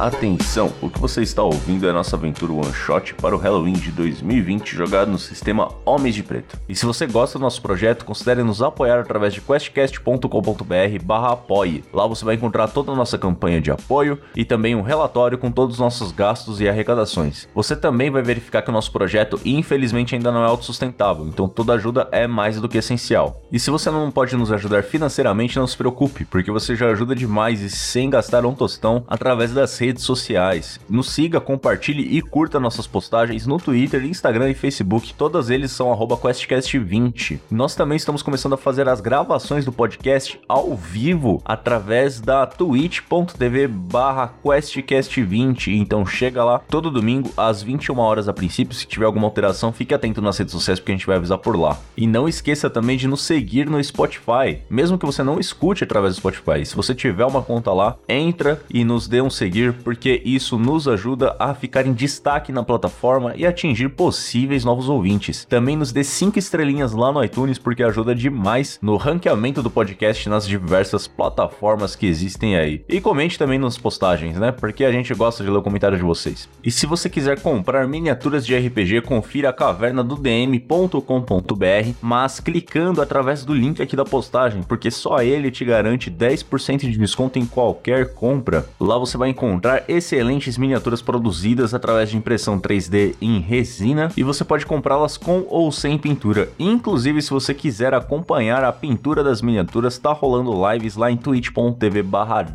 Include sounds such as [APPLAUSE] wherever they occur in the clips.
Atenção, o que você está ouvindo é nossa aventura One Shot para o Halloween de 2020 jogado no sistema Homens de Preto. E se você gosta do nosso projeto, considere nos apoiar através de questcast.com.br barra apoie. Lá você vai encontrar toda a nossa campanha de apoio e também um relatório com todos os nossos gastos e arrecadações. Você também vai verificar que o nosso projeto infelizmente ainda não é autossustentável, então toda ajuda é mais do que essencial. E se você não pode nos ajudar financeiramente, não se preocupe, porque você já ajuda demais e sem gastar um tostão através das redes redes sociais. Nos siga, compartilhe e curta nossas postagens no Twitter, Instagram e Facebook. Todas eles são QuestCast20. Nós também estamos começando a fazer as gravações do podcast ao vivo através da twitch.tv barra QuestCast20. Então chega lá todo domingo às 21 horas a princípio. Se tiver alguma alteração, fique atento nas redes sociais porque a gente vai avisar por lá. E não esqueça também de nos seguir no Spotify. Mesmo que você não escute através do Spotify, se você tiver uma conta lá, entra e nos dê um seguir porque isso nos ajuda a ficar em destaque na plataforma e atingir possíveis novos ouvintes. Também nos dê 5 estrelinhas lá no iTunes, porque ajuda demais no ranqueamento do podcast nas diversas plataformas que existem aí. E comente também nas postagens, né? Porque a gente gosta de ler o comentário de vocês. E se você quiser comprar miniaturas de RPG, confira a caverna do dm.com.br, mas clicando através do link aqui da postagem, porque só ele te garante 10% de desconto em qualquer compra. Lá você vai encontrar excelentes miniaturas produzidas através de impressão 3D em resina e você pode comprá-las com ou sem pintura. Inclusive, se você quiser acompanhar a pintura das miniaturas, tá rolando lives lá em twitch.tv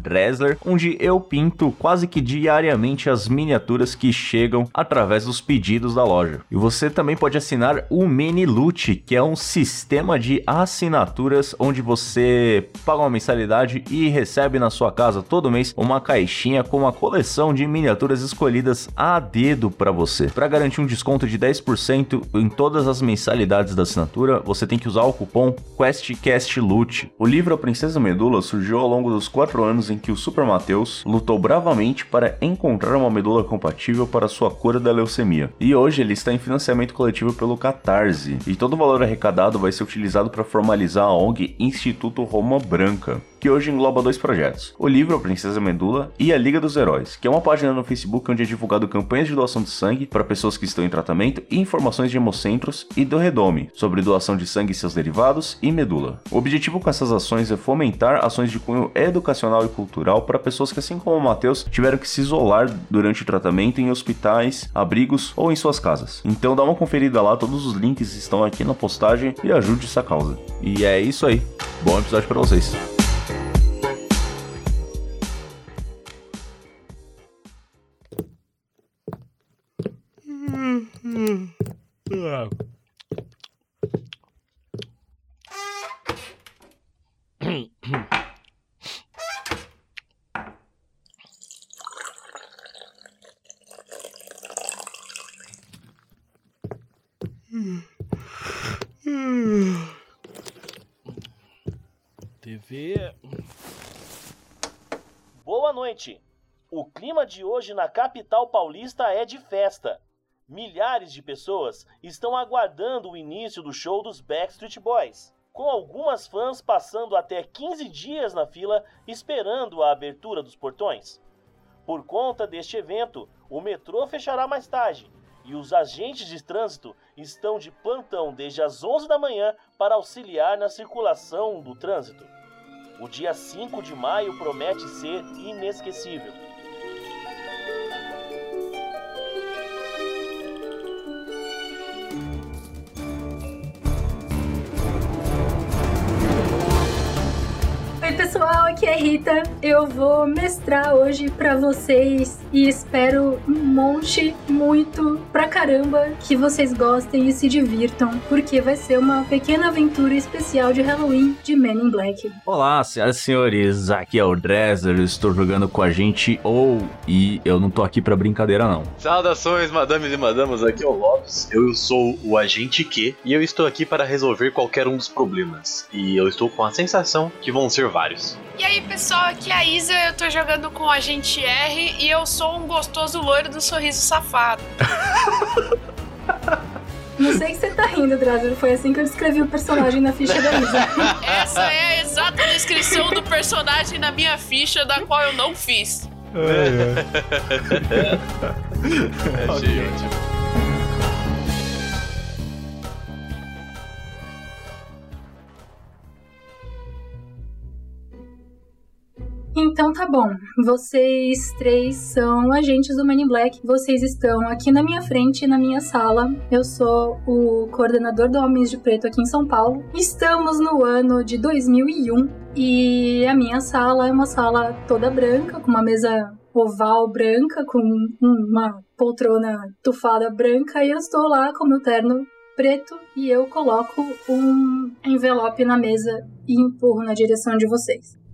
Dressler, onde eu pinto quase que diariamente as miniaturas que chegam através dos pedidos da loja. E você também pode assinar o Loot, que é um sistema de assinaturas onde você paga uma mensalidade e recebe na sua casa todo mês uma caixinha com uma de miniaturas escolhidas a dedo para você. Para garantir um desconto de 10% em todas as mensalidades da assinatura, você tem que usar o cupom QuestCastLoot. O livro A Princesa Medula surgiu ao longo dos 4 anos em que o Super Mateus lutou bravamente para encontrar uma medula compatível para sua cura da leucemia. E hoje ele está em financiamento coletivo pelo Catarse, e todo o valor arrecadado vai ser utilizado para formalizar a ONG Instituto Roma Branca que hoje engloba dois projetos: o livro A Princesa Medula e a Liga dos Heróis, que é uma página no Facebook onde é divulgado campanhas de doação de sangue para pessoas que estão em tratamento e informações de hemocentros e do Redome sobre doação de sangue e seus derivados e medula. O objetivo com essas ações é fomentar ações de cunho educacional e cultural para pessoas que, assim como o Matheus, tiveram que se isolar durante o tratamento em hospitais, abrigos ou em suas casas. Então dá uma conferida lá, todos os links estão aqui na postagem e ajude essa causa. E é isso aí. Bom episódio para vocês. TV. Boa noite. O clima de hoje na capital paulista é de festa. Milhares de pessoas estão aguardando o início do show dos Backstreet Boys, com algumas fãs passando até 15 dias na fila esperando a abertura dos portões. Por conta deste evento, o metrô fechará mais tarde e os agentes de trânsito estão de plantão desde as 11 da manhã para auxiliar na circulação do trânsito. O dia 5 de maio promete ser inesquecível. Pessoal, aqui é Rita. Eu vou mestrar hoje para vocês e espero um monte, muito pra caramba que vocês gostem e se divirtam, porque vai ser uma pequena aventura especial de Halloween de Men in Black. Olá, senhoras e senhores, aqui é o Dresser, estou jogando com a gente ou e eu não tô aqui para brincadeira não. Saudações, madames e madamas, aqui é o Lopes. Eu sou o agente Q e eu estou aqui para resolver qualquer um dos problemas. E eu estou com a sensação que vão ser vários. E aí, pessoal, aqui é a Isa, eu tô jogando com a gente R e eu sou um gostoso loiro do sorriso safado. [LAUGHS] Não sei que você tá rindo, Drazer. Foi assim que eu descrevi o personagem na ficha da Isa. [LAUGHS] Essa é a exata descrição do personagem na minha ficha, da qual eu não fiz. [LAUGHS] Achei ótimo. Então tá bom. Vocês três são agentes do in Black. Vocês estão aqui na minha frente, na minha sala. Eu sou o coordenador do Homens de Preto aqui em São Paulo. Estamos no ano de 2001 e a minha sala é uma sala toda branca, com uma mesa oval branca, com uma poltrona tufada branca, e eu estou lá com meu terno preto e eu coloco um envelope na mesa e empurro na direção de vocês.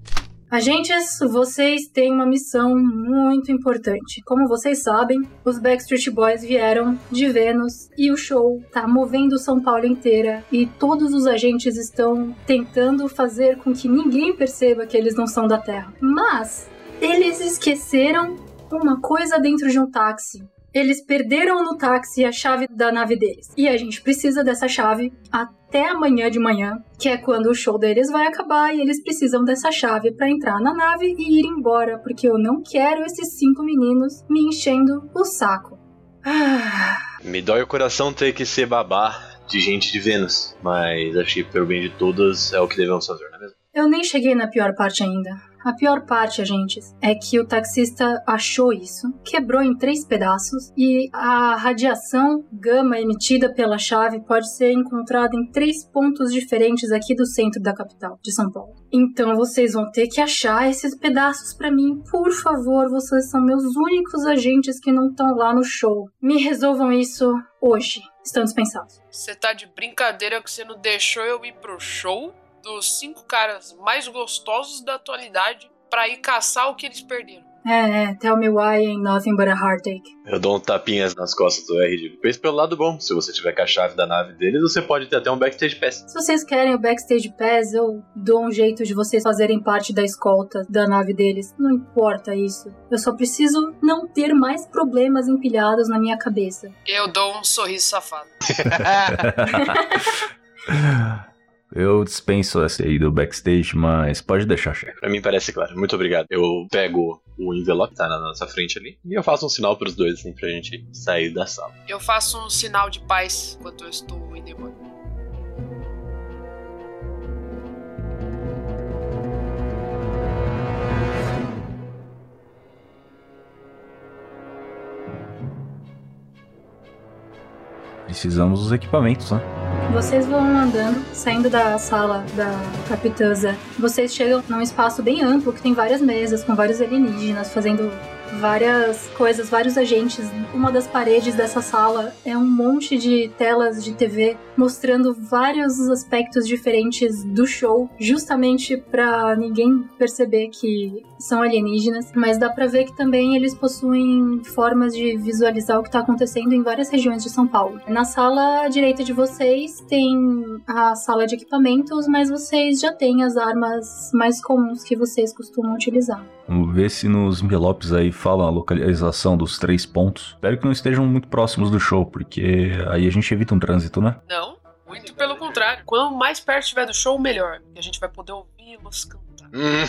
Agentes, vocês têm uma missão muito importante. Como vocês sabem, os Backstreet Boys vieram de Vênus e o show tá movendo São Paulo inteira e todos os agentes estão tentando fazer com que ninguém perceba que eles não são da Terra. Mas eles esqueceram uma coisa dentro de um táxi. Eles perderam no táxi a chave da nave deles. E a gente precisa dessa chave até amanhã de manhã, que é quando o show deles vai acabar e eles precisam dessa chave para entrar na nave e ir embora, porque eu não quero esses cinco meninos me enchendo o saco. Ah, Me dói o coração ter que ser babá de gente de Vênus, mas acho que pelo bem de todas é o que devemos fazer, não é mesmo? eu nem cheguei na pior parte ainda. A pior parte, agentes, é que o taxista achou isso, quebrou em três pedaços e a radiação gama emitida pela chave pode ser encontrada em três pontos diferentes aqui do centro da capital, de São Paulo. Então vocês vão ter que achar esses pedaços pra mim, por favor. Vocês são meus únicos agentes que não estão lá no show. Me resolvam isso hoje. Estão dispensados. Você tá de brincadeira que você não deixou eu ir pro show dos cinco caras mais gostosos da atualidade pra ir caçar o que eles perderam. É, é, tell me why ain't nothing but a heartache. Eu dou um tapinhas nas costas do R digo, pense pelo lado bom, se você tiver com a chave da nave deles, você pode ter até um backstage pass. Se vocês querem o backstage pass, eu dou um jeito de vocês fazerem parte da escolta da nave deles. Não importa isso. Eu só preciso não ter mais problemas empilhados na minha cabeça. Eu dou um sorriso safado. [LAUGHS] [LAUGHS] Eu dispenso essa aí do backstage, mas pode deixar, chefe. Pra mim parece claro, muito obrigado. Eu pego o envelope que tá na nossa frente ali e eu faço um sinal pros dois, assim, pra gente sair da sala. Eu faço um sinal de paz enquanto eu estou indo embora. Precisamos dos equipamentos, né? Vocês vão andando, saindo da sala da Capitã Zé. Vocês chegam num espaço bem amplo que tem várias mesas com vários alienígenas fazendo várias coisas, vários agentes. Uma das paredes dessa sala é um monte de telas de TV mostrando vários aspectos diferentes do show, justamente pra ninguém perceber que são alienígenas, mas dá pra ver que também eles possuem formas de visualizar o que tá acontecendo em várias regiões de São Paulo. Na sala à direita de vocês tem a sala de equipamentos, mas vocês já têm as armas mais comuns que vocês costumam utilizar. Vamos ver se nos envelopes aí fala a localização dos três pontos. Espero que não estejam muito próximos do show, porque aí a gente evita um trânsito, né? Não, muito pelo contrário. Quanto mais perto estiver do show, melhor. E a gente vai poder ouvi-los cantar. Hum.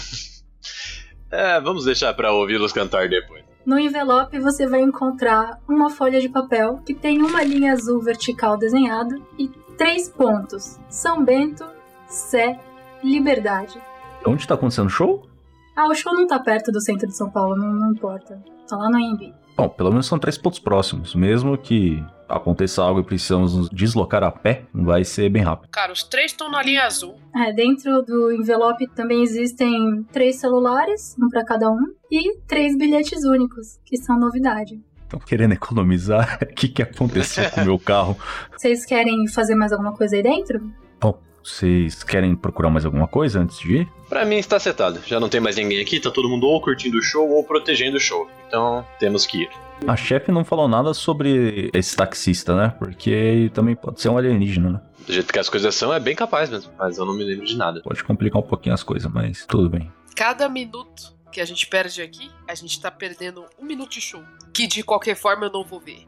É, vamos deixar pra ouvi-los cantar depois. No envelope você vai encontrar uma folha de papel que tem uma linha azul vertical desenhada e três pontos: São Bento, Sé, Liberdade. Onde tá acontecendo o show? Ah, o show não tá perto do centro de São Paulo, não, não importa. Tá lá no AMB. Bom, pelo menos são três pontos próximos. Mesmo que aconteça algo e precisamos nos deslocar a pé, vai ser bem rápido. Cara, os três estão na linha azul. É, dentro do envelope também existem três celulares, um pra cada um, e três bilhetes únicos, que são novidade. Estão querendo economizar? [LAUGHS] O que, que aconteceu com o meu carro? Vocês querem fazer mais alguma coisa aí dentro? Bom, vocês querem procurar mais alguma coisa antes de ir? Pra mim está setado. Já não tem mais ninguém aqui, tá todo mundo ou curtindo o show ou protegendo o show. Então temos que ir. A chefe não falou nada sobre esse taxista, né? Porque ele também pode ser um alienígena, né? Do jeito que as coisas são, é bem capaz mesmo. Mas eu não me lembro de nada. Pode complicar um pouquinho as coisas, mas tudo bem. Cada minuto que a gente perde aqui, a gente tá perdendo um minuto de show. Que de qualquer forma eu não vou ver.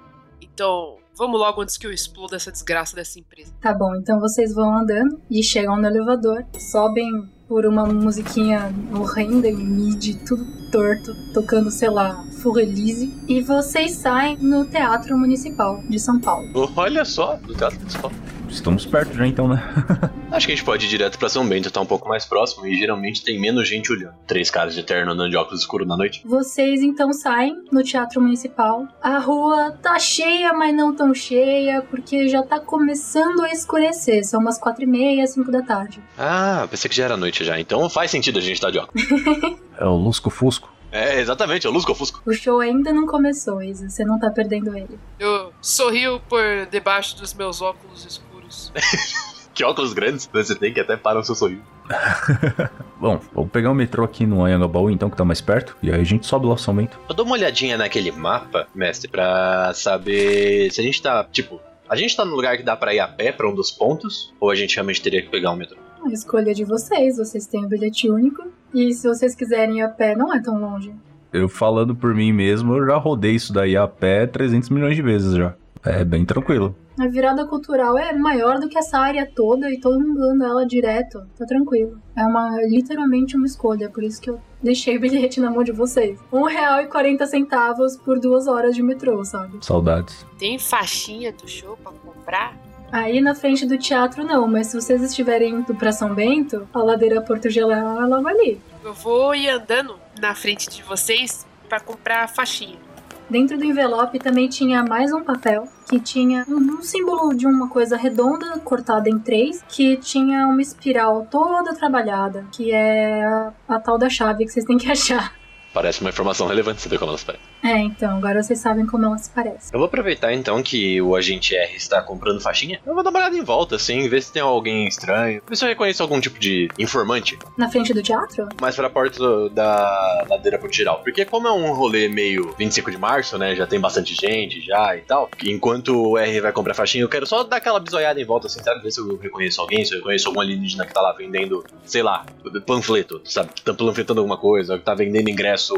Então, vamos logo antes que eu exploda essa desgraça dessa empresa. Tá bom, então vocês vão andando e chegam no elevador, sobem por uma musiquinha horrenda em mid, tudo torto, tocando, sei lá, Furrelise. E vocês saem no Teatro Municipal de São Paulo. Olha só, do Teatro Municipal. Estamos perto já então, né? [LAUGHS] Acho que a gente pode ir direto pra São Bento, tá um pouco mais próximo e geralmente tem menos gente olhando. Três caras de terno andando de óculos escuros na noite. Vocês então saem no Teatro Municipal. A rua tá cheia, mas não tão cheia, porque já tá começando a escurecer. São umas quatro e meia, cinco da tarde. Ah, pensei que já era noite já, então faz sentido a gente estar de óculos. [LAUGHS] É o Lusco Fusco. É, exatamente, é o Lusco Fusco. O show ainda não começou, Isa. Você não tá perdendo ele. Eu sorrio por debaixo dos meus óculos escuros. [LAUGHS] Que óculos grandes você tem que até para o seu sorriso. [LAUGHS] Bom, vamos pegar o metrô aqui no Anhangabaú então, que tá mais perto. E aí a gente sobe lá Bento. Eu dou uma olhadinha naquele mapa, mestre, pra saber se a gente tá, tipo, a gente tá no lugar que dá pra ir a pé pra um dos pontos, ou a gente realmente teria que pegar um metrô? A escolha de vocês. Vocês têm o bilhete único. E se vocês quiserem ir a pé, não é tão longe. Eu falando por mim mesmo, eu já rodei isso daí a pé 300 milhões de vezes já. É bem tranquilo. A virada cultural é maior do que essa área toda e todo mundo anda ela direto. Tá tranquilo. É uma literalmente uma escolha, por isso que eu deixei o bilhete na mão de vocês. Um real e quarenta centavos por duas horas de metrô, sabe? Saudades. Tem faixinha do show pra comprar? Aí na frente do teatro não, mas se vocês estiverem indo pra São Bento, a ladeira Porto Geral ela vai ali. Eu vou ir andando na frente de vocês pra comprar a faixinha. Dentro do envelope também tinha mais um papel que tinha um, símbolo de uma coisa redonda cortada em três, que tinha uma espiral toda trabalhada, que é a, a tal da chave que vocês têm que [LAUGHS] achar. Parece uma informação relevante saber como elas parecem. É, então, agora vocês sabem como elas parecem. Eu vou aproveitar então que o agente R está comprando faixinha. Eu vou dar uma olhada em volta, assim, ver se tem alguém estranho. Ver se eu reconheço algum tipo de informante. Na frente do teatro? Mais pra porta do- da ladeira por geral. Porque como é um rolê meio 25 de março, né? Já tem bastante gente já e tal. Enquanto o R vai comprar faixinha, eu quero só dar aquela bisoiada em volta, assim, sabe? Ver se eu reconheço alguém, se eu reconheço algum alienígena que tá lá vendendo, sei lá, panfleto, sabe? Tá panfletando alguma coisa, que tá vendendo ingresso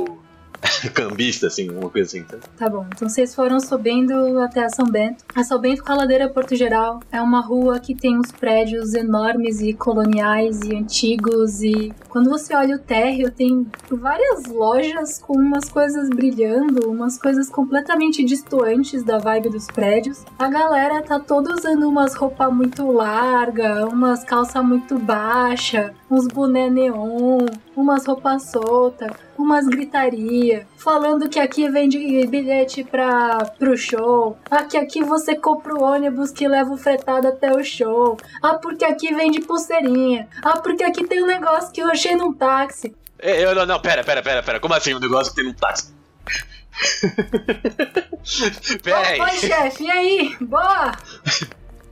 [LAUGHS] cambista, assim, uma coisa assim. Tá? Bom, então vocês foram subindo até a São Bento. A São Bento com a ladeira Porto Geral é uma rua que tem uns prédios enormes e coloniais e antigos e quando você olha o térreo tem várias lojas com umas coisas brilhando, umas coisas completamente distantes da vibe dos prédios. A galera tá toda usando umas roupas muito larga, umas calças muito baixa, uns boné neon, umas roupas soltas, umas gritaria, falando que aqui vende bilhete pra, pro show, ah, que aqui você compra o ônibus que leva o fretado até o show, ah, porque aqui vende pulseirinha, ah, porque aqui tem um negócio que eu achei num táxi. É, Eu, não, não, pera, pera, pera, pera. Como assim um negócio que tem num táxi? [LAUGHS] pera aí. Oi, chefe, e aí? Boa!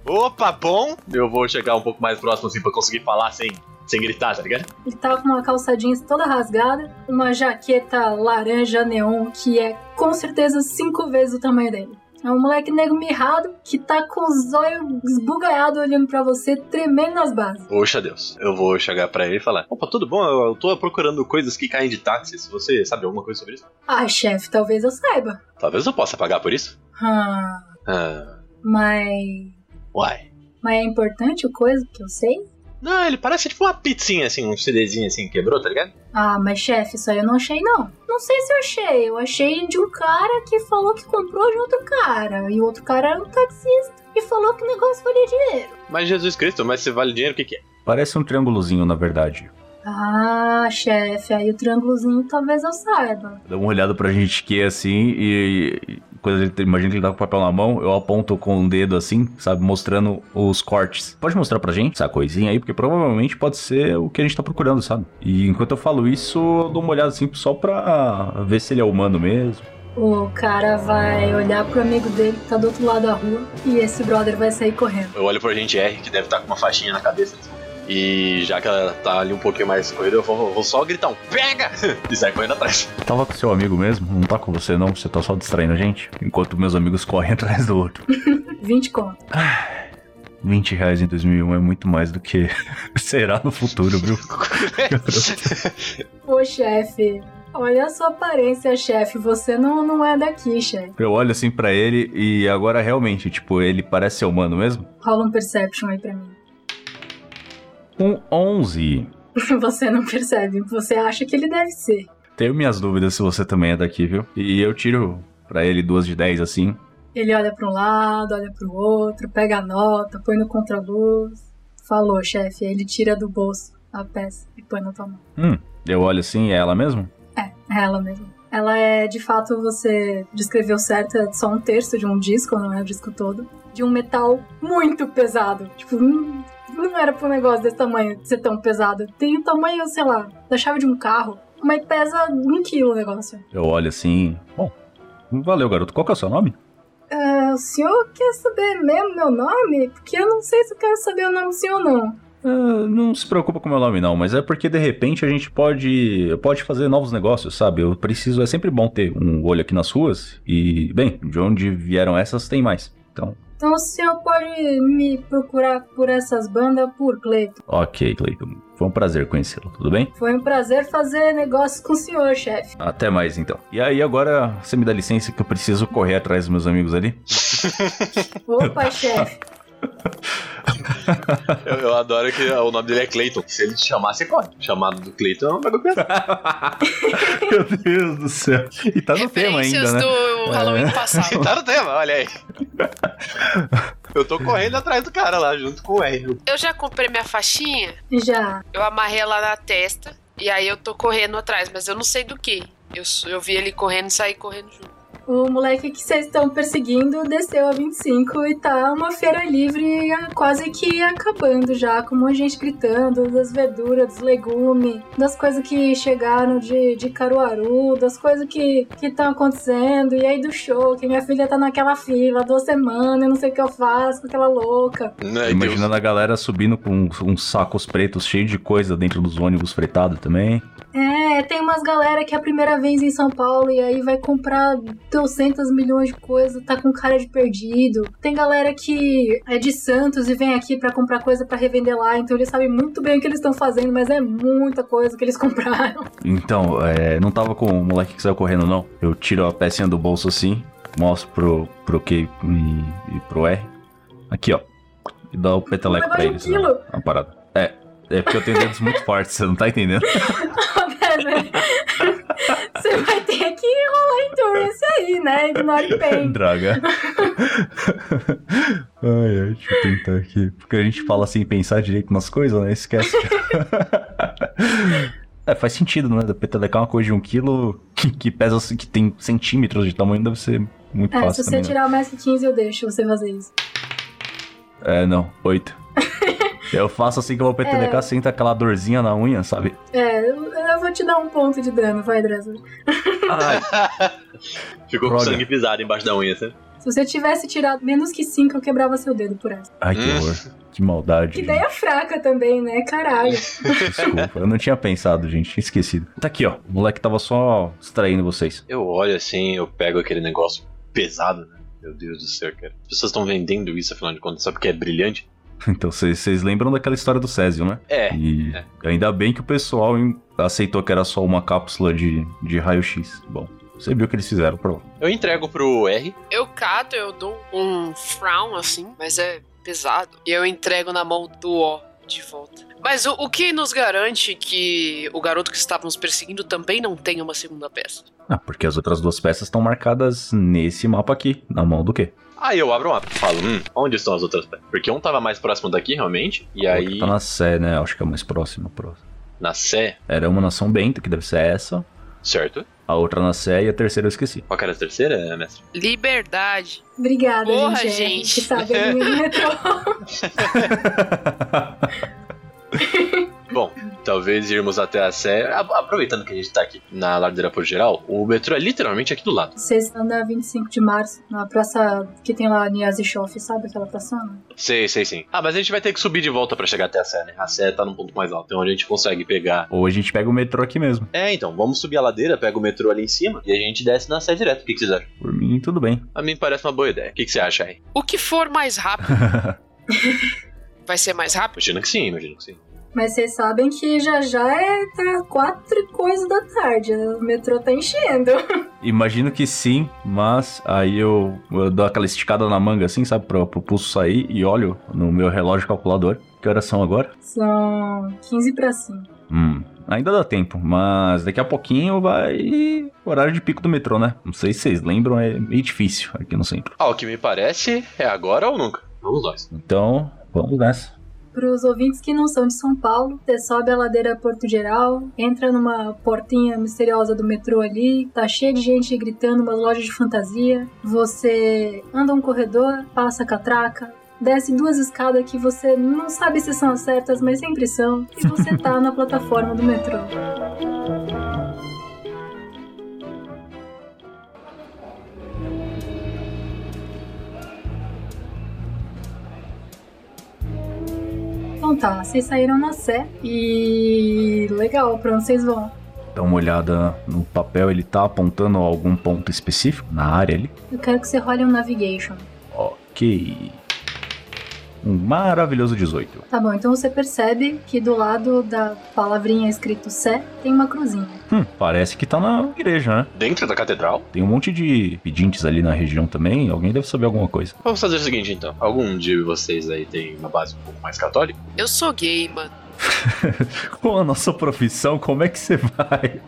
Opa, bom. Eu vou chegar um pouco mais próximo assim pra conseguir falar sem, sem gritar, tá ligado? Ele tava com uma calça jeans toda rasgada, uma jaqueta laranja neon que é com certeza cinco vezes o tamanho dele. É um moleque negro mirrado que tá com os olhos esbugalhados olhando pra você, tremendo nas bases. Poxa Deus, eu vou chegar pra ele e falar: Opa, tudo bom? Eu, eu tô procurando coisas que caem de táxi. Você sabe alguma coisa sobre isso, Ah, chefe, talvez eu saiba. talvez eu possa pagar por isso. Ah, Ah, mas. uai. Mas é importante o coisa que eu sei? Não, ele parece tipo uma pizzinha assim, um CDzinho assim, quebrou, tá ligado? Ah, mas chefe, isso aí eu não achei não. Não sei se eu achei. Eu achei de um cara que falou que comprou de outro cara. E o outro cara era um taxista e falou que o negócio valia dinheiro. Mas Jesus Cristo, mas se vale dinheiro, o que, que é? Parece um triângulozinho, na verdade. Ah, chefe, aí o triângulozinho talvez eu saiba. Dá uma olhada pra gente que é assim e, ele imagina que ele tá com o papel na mão, eu aponto com o dedo assim, sabe, mostrando os cortes. Pode mostrar pra gente essa coisinha aí, porque provavelmente pode ser o que a gente tá procurando, sabe? E enquanto eu falo isso, eu dou uma olhada assim só pra ver se ele é humano mesmo. O cara vai olhar pro amigo dele que tá do outro lado da rua e esse brother vai sair correndo. Eu olho pro gente R, que deve estar com uma faixinha na cabeça. E já que ela tá ali um pouquinho mais corrida, eu vou, vou só gritar um PEGA! [LAUGHS] E sai correndo atrás. Tava com seu amigo mesmo? Não tá com você não? Você tá só distraindo a gente? Enquanto meus amigos correm [LAUGHS] atrás do outro. [LAUGHS] 20 conto. 20 reais em 2001 é muito mais do que será no futuro, viu? Ô, chefe, olha a sua aparência, chefe. Você não, não é daqui, chefe. Eu olho assim pra ele e agora realmente, tipo, ele parece ser humano mesmo? Rola um perception aí pra mim. Um 11. [LAUGHS] Você não percebe, você acha que ele deve ser. Tenho minhas dúvidas se você também é daqui, viu? E eu tiro pra ele duas de 10 assim. Ele olha para um lado, olha para o outro, pega a nota, põe no contraluz. Falou, chefe. Ele tira do bolso a peça e põe na tua mão. Hum, eu olho assim, é ela mesmo? É, é ela mesmo. Ela é, de fato, você descreveu certo, é só um terço de um disco, não é o disco todo. De um metal muito pesado. Tipo, hum, não era pra um negócio desse tamanho ser tão pesado. Tem o tamanho, sei lá, da chave de um carro, mas pesa um quilo o negócio. Eu olho assim. Bom, valeu, garoto. Qual que é o seu nome? Ah, o senhor quer saber mesmo meu nome? Porque eu não sei se eu quero saber o nome do senhor, não. Ah, não se preocupa com o meu nome, não, mas é porque de repente a gente pode, pode fazer novos negócios, sabe? Eu preciso, é sempre bom ter um olho aqui nas ruas e, bem, de onde vieram essas tem mais. Então, Então o senhor pode me procurar por essas bandas por Cleiton. ok, Cleiton. Foi um prazer conhecê-lo, tudo bem? Foi um prazer fazer negócios com o senhor, chefe. Até mais então. E aí, agora você me dá licença que eu preciso correr atrás dos meus amigos ali? [LAUGHS] [LAUGHS] Opa, chefe. [LAUGHS] Eu, eu adoro que o nome dele é Clayton. Se ele te chamar, você corre. Chamado do Clayton é um bagulho. Meu Deus do céu. E tá no tema ainda, né? do Halloween passado. Tá no tema, olha aí. [LAUGHS] Eu tô correndo atrás do cara lá, junto com o R. Eu já comprei minha faixinha, Já. eu amarrei ela na testa, e aí eu tô correndo atrás, mas eu não sei do que. Eu, eu vi ele correndo e saí correndo junto. O moleque que vocês estão perseguindo desceu a 25 e tá uma feira livre quase que acabando já, com um monte de gente gritando das verduras, dos legumes, das coisas que chegaram de, de Caruaru, das coisas que estão acontecendo, e aí do show, que minha filha tá naquela fila duas semanas, eu não sei o que eu faço com aquela louca. Né, Imaginando a galera subindo com uns, uns sacos pretos cheios de coisa dentro dos ônibus fretados também. É, tem umas galera que é a primeira vez em São Paulo e aí vai comprar 200 milhões de coisas, tá com cara de perdido. Tem galera que é de Santos e vem aqui pra comprar coisa pra revender lá, então eles sabem muito bem o que eles estão fazendo, mas é muita coisa que eles [LAUGHS] compraram. Então, é, não tava com o moleque que saiu correndo, não. Eu tiro a pecinha do bolso assim, mostro pro, pro Q e, e pro R. Aqui, ó. E dá o peteleco pra eles. um né? quilo. A parada. É, porque eu tenho dedos muito fortes, você não tá entendendo? [LAUGHS] Você vai ter que rolar endurance aí, né? Ignore bem. Droga. ai, ai, deixa eu tentar aqui. Porque a gente fala sem pensar direito nas coisas, né? Esquece. [LAUGHS] é, faz sentido, né? Da petelecar uma coisa de um quilo que, que pesa, assim, que tem centímetros de tamanho, deve ser muito É, se fácil você também. né? tirar mais que 15, eu deixo você fazer isso. É, não, oito. Eu faço assim que eu vou petelecar, É. senta aquela dorzinha na unha, sabe? É, eu, eu vou te dar um ponto de dano, vai, Dressler. Ai, [LAUGHS] Ficou com Droga. sangue pisado embaixo da unha, sabe? Se você tivesse tirado menos que 5, eu quebrava seu dedo por essa. ai que Hum. horror. Que maldade. Que ideia fraca também, né? Caralho. [LAUGHS] Desculpa, eu não tinha pensado, gente, tinha esquecido. Tá aqui, ó. O moleque tava só distraindo vocês. Eu olho assim, eu pego aquele negócio pesado, né? Meu Deus do céu, cara. As pessoas estão vendendo isso, afinal de contas, só porque é brilhante? [LAUGHS] Então, vocês lembram daquela história do Césio, né? É. E É. ainda bem que o pessoal aceitou que era só uma cápsula de, de raio-x. Bom, você viu o que eles fizeram, pronto. Eu entrego pro R. Eu cato, eu dou um frown assim, mas é pesado. E eu entrego na mão do O de volta. Mas o, o que nos garante que o garoto que estávamos perseguindo também não tenha uma segunda peça? Ah, porque as outras duas peças estão marcadas nesse mapa aqui, na mão do quê? Aí eu abro o mapa e falo, hum, onde estão as outras peças? Porque um tava mais próximo daqui, realmente, e A aí, Tá na Sé, né? Acho que é mais próxima. próxima. na Sé, Era uma na São Bento, que deve ser essa. certo? A outra na Sé e a terceira eu esqueci. Qual que era a terceira, mestre? Liberdade. Obrigada, Porra, gente. é, gente. Que sabe metrô. [LAUGHS] [LAUGHS] [LAUGHS] Bom, talvez irmos até a Sé. Aproveitando que a gente tá aqui na ladeira por geral, o metrô é literalmente aqui do lado. Vocês estão na 25 de março, na praça que tem lá Niazi Shoff, sabe aquela praçona? Sei, sei sim. Ah, mas a gente vai ter que subir de volta pra chegar até a Sé, né? A Sé tá num ponto mais alto, então a gente consegue pegar. Ou a gente pega o metrô aqui mesmo. É, então, vamos subir a ladeira, pega o metrô ali em cima e a gente desce na Sé direto. O que, que vocês acham? Por mim, tudo bem. A mim parece uma boa ideia. O que, que você acha aí? O que for mais rápido. [LAUGHS] Vai ser mais rápido? Imagino que sim, imagino que sim. Mas vocês sabem que já já é tá quatro e coisa da tarde. né? O metrô tá enchendo. [LAUGHS] Imagino que sim, mas aí eu, eu dou aquela esticada na manga assim, sabe? Pro, pro pulso sair e olho no meu relógio calculador. Que horas são agora? São 15 pra 5. Hum, ainda dá tempo, mas daqui a pouquinho vai horário de pico do metrô, né? Não sei se vocês lembram, é meio difícil aqui no centro. Ao que me parece, é agora ou nunca. Vamos nós. Então, vamos nessa. Para os ouvintes que não são de São Paulo, você sobe a ladeira Porto Geral, entra numa portinha misteriosa do metrô ali, tá cheio de gente gritando, umas lojas de fantasia. Você anda um corredor, passa a catraca, desce duas escadas que você não sabe se são as certas, mas sempre são, e você tá na plataforma do metrô. Então tá, vocês saíram na Sé e. legal, pra onde vocês vão? Dá uma olhada no papel, ele tá apontando algum ponto específico na área ali. Eu quero que você role um navigation. Ok. Um maravilhoso 18. Tá bom, então você percebe que do lado da palavrinha escrito Sé tem uma cruzinha. Hum, parece que tá na igreja, né? Dentro da catedral? Tem um monte de pedintes ali na região também. Alguém deve saber alguma coisa. Vamos fazer o seguinte então. Algum de vocês aí tem uma base um pouco mais católica? Eu sou gay, mano. [LAUGHS] Com a nossa profissão, como é que você vai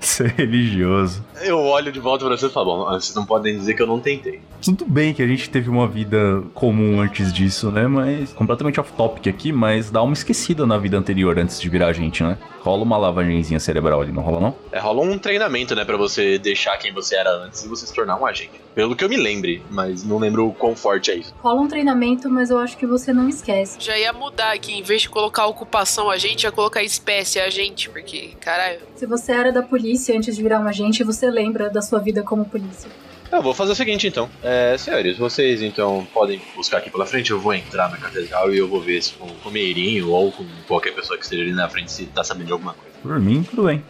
[LAUGHS] ser religioso? Eu olho de volta pra vocês e falo, bom, vocês não podem dizer que eu não tentei. Tudo bem que a gente teve uma vida comum antes disso, né? Mas completamente off topic aqui, mas dá uma esquecida na vida anterior antes de virar gente, né? Rola uma lavagenzinha cerebral ali, não rola não? É, rola um treinamento, né, pra você deixar quem você era antes e você se tornar um agente. Pelo que eu me lembre, mas não lembro o quão forte é isso. Rola um treinamento, mas eu acho que você não esquece. Já ia mudar aqui, em vez de colocar ocupação agente, ia colocar espécie agente, porque, caralho. Se você era da polícia antes de virar um agente, você lembra da sua vida como polícia. Eu vou fazer o seguinte então. É, senhores, vocês então podem buscar aqui pela frente. Eu vou entrar na catedral e eu vou ver se com o Meirinho ou com qualquer pessoa que esteja ali na frente se tá sabendo de alguma coisa. Por mim, tudo bem.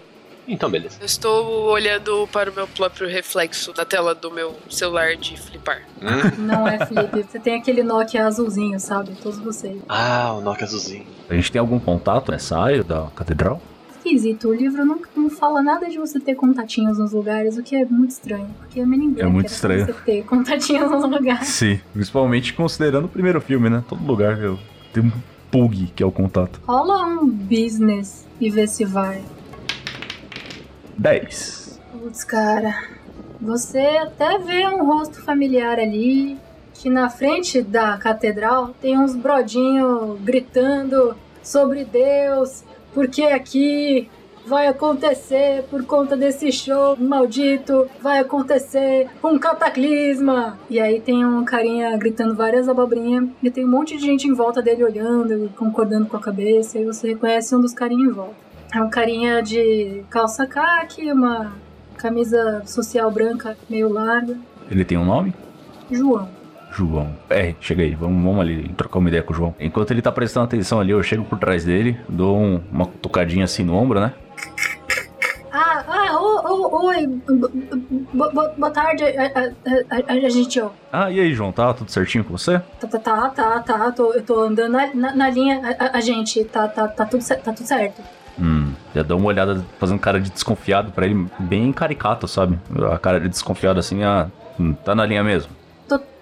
Então, beleza. Eu estou olhando para o meu próprio reflexo da tela do meu celular de flipar. Hum? Não é, Felipe. Você tem aquele Nokia azulzinho, sabe? Todos vocês. Ah, o Nokia azulzinho. A gente tem algum contato nessa área da catedral? Esquisito. O livro não, não fala nada de você ter contatinhos nos lugares, o que é muito estranho. Porque a Men in Black É muito estranho. Você ter contatinhos nos lugares. Sim. Principalmente considerando o primeiro filme, né? Todo lugar eu tem um pug que é o contato. Rola um business e vê se vai. 10. Putz, cara. Você até vê um rosto familiar ali. Que na frente da catedral tem uns brodinhos gritando sobre Deus. Porque aqui vai acontecer por conta desse show maldito. Vai acontecer um cataclisma. E aí tem um carinha gritando várias abobrinhas. E tem um monte de gente em volta dele olhando e concordando com a cabeça. E você reconhece um dos carinhas em volta. É um carinha de calça caque, uma camisa social branca meio larga. Ele tem um nome? João. João. É, chega aí, vamos, vamos ali trocar uma ideia com o João. Enquanto ele tá prestando atenção ali, eu chego por trás dele, dou um- uma tocadinha assim no ombro, né? Ah, ah, ô, ô, oi. bo- bo- bo- Boa tarde, a, a, a, a gente, ó. Ah, e aí, João, tá tudo certinho com você? Tá, tá, tá, tá, tá. Tô, eu tô andando na, na, na linha. A, gente, tá, tá, tá, tudo, tá tudo certo. Hum, já dou uma olhada, fazendo cara de desconfiado pra ele, bem caricato, sabe? A cara de desconfiado assim, ah, hum, tá na linha mesmo.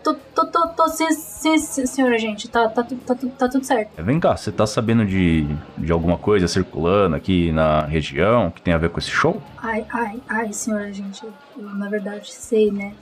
Tô, tô, tô, tô, sim, sim, sim, senhora, gente. Tá, tá, tá, tu- tá tudo certo. É, Vem cá, você tá sabendo de, de alguma coisa circulando aqui na região que tem a ver com esse show? Ai, ai, ai, senhora, gente. Eu, na verdade, sei, né?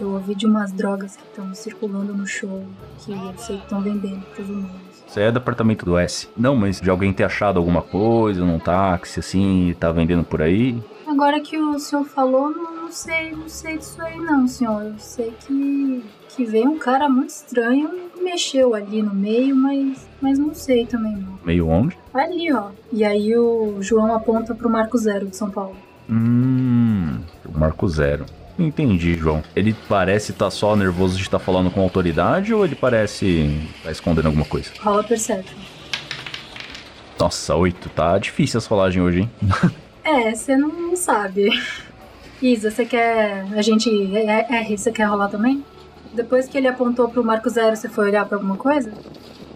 Eu ouvi de umas drogas que estão circulando no show que eu sei que estão vendendo pros humanos. Você é do apartamento do S. Não, mas de alguém ter achado alguma coisa num táxi assim, e tá vendendo por aí? Agora que o senhor falou, não, não sei, não sei disso aí não, senhor. Eu sei que, que veio um cara muito estranho e mexeu ali no meio, mas, mas não sei também não. Meio onde? Ali, ó. E aí o João aponta pro Marco Zero de São Paulo. Hum, o Marco Zero. Entendi, João. Ele parece estar só nervoso de estar falando com autoridade ou ele parece tá escondendo alguma coisa? Rola Perception. Nossa, oito. Tá difícil essa rolagem hoje, hein? [LAUGHS] É, você não sabe. Isa, você quer. A gente. É, é, é, você quer rolar também? Depois que ele apontou pro Marco Zero, você foi olhar pra alguma coisa?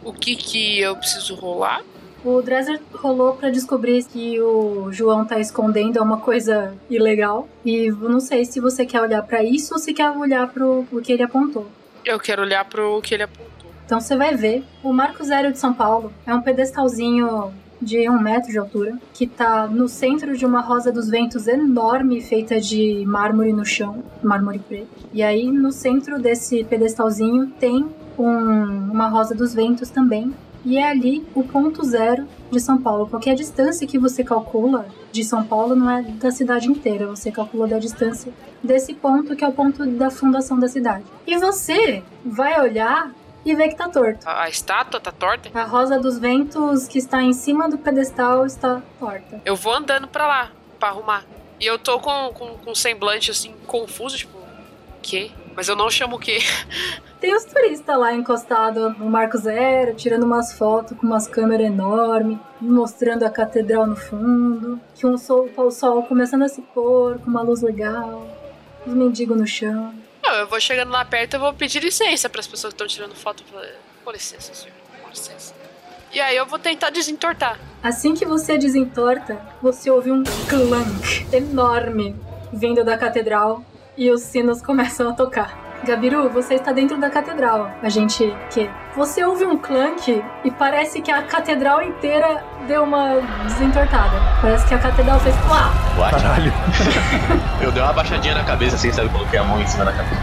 O que que eu preciso rolar? O Dresser rolou pra descobrir que o João tá escondendo uma coisa ilegal. E não sei se você quer olhar pra isso ou se quer olhar pro, pro que ele apontou. Eu quero olhar pro que ele apontou. Então você vai ver. O Marco Zero de São Paulo é um pedestalzinho de um metro de altura, que tá no centro de uma rosa dos ventos enorme, feita de mármore no chão, mármore preto. E aí, no centro desse pedestalzinho, tem um- uma rosa dos ventos também. E é ali o ponto zero de São Paulo. Qualquer distância que você calcula de São Paulo não é da cidade inteira, você calcula da distância desse ponto que é o ponto da fundação da cidade. E você vai olhar e ver que tá torto. A estátua tá torta? A rosa dos ventos que está em cima do pedestal está torta. Eu vou andando pra lá, pra arrumar. E eu tô com, com, com um semblante assim, confuso, tipo, quê? Mas eu não chamo o quê? [LAUGHS] Tem os turistas lá encostados no Marco Zero, tirando umas fotos com umas câmeras enormes, mostrando a catedral no fundo, que um sol, o sol começando a se pôr com uma luz legal, os mendigos no chão. Não, eu vou chegando lá perto, eu vou pedir licença pras pessoas que estão tirando foto. Com licença, senhor. Com licença. E aí eu vou tentar desentortar. Assim que você desentorta, você ouve um clunk enorme vindo da catedral e os sinos começam a tocar. Gabiru, você está dentro da catedral. A gente que você ouve um clunk e parece que a catedral inteira deu uma desentortada. Parece que a catedral fez plá. Caralho. [LAUGHS] Eu dei uma baixadinha na cabeça assim, sabe? Coloquei a mão em cima da cabeça.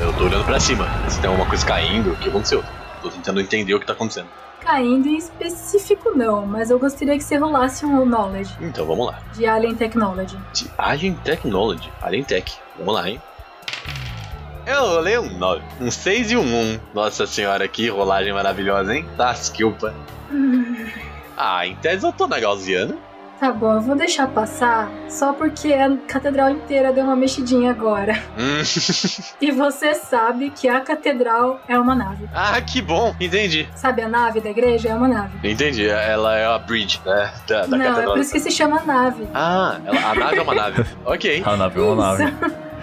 Eu tô olhando pra cima. Se tem alguma coisa caindo, o que aconteceu? Tô tentando entender o que tá acontecendo. Caindo em específico não, mas eu gostaria que você rolasse um knowledge Então vamos lá. de Alien Technology. De Alien Technology. Alien Tech. Vamos lá, hein? Eu rolei um 9. Um 6 e um 1. Nossa senhora, que rolagem maravilhosa, hein? Tá, desculpa. [LAUGHS] Ah, em tese eu tô na Gaussiana. Tá bom, eu vou deixar passar só porque a catedral inteira deu uma mexidinha agora. Hum. [LAUGHS] [LAUGHS] E você sabe que a catedral é uma nave. ah, que bom. Entendi. Sabe a nave da igreja? É uma nave. Entendi. Ela é a bridge, né? Da, da Não, é catedral. por isso que se chama nave. Ah, ela- a nave é uma nave. ok. A nave é uma nave.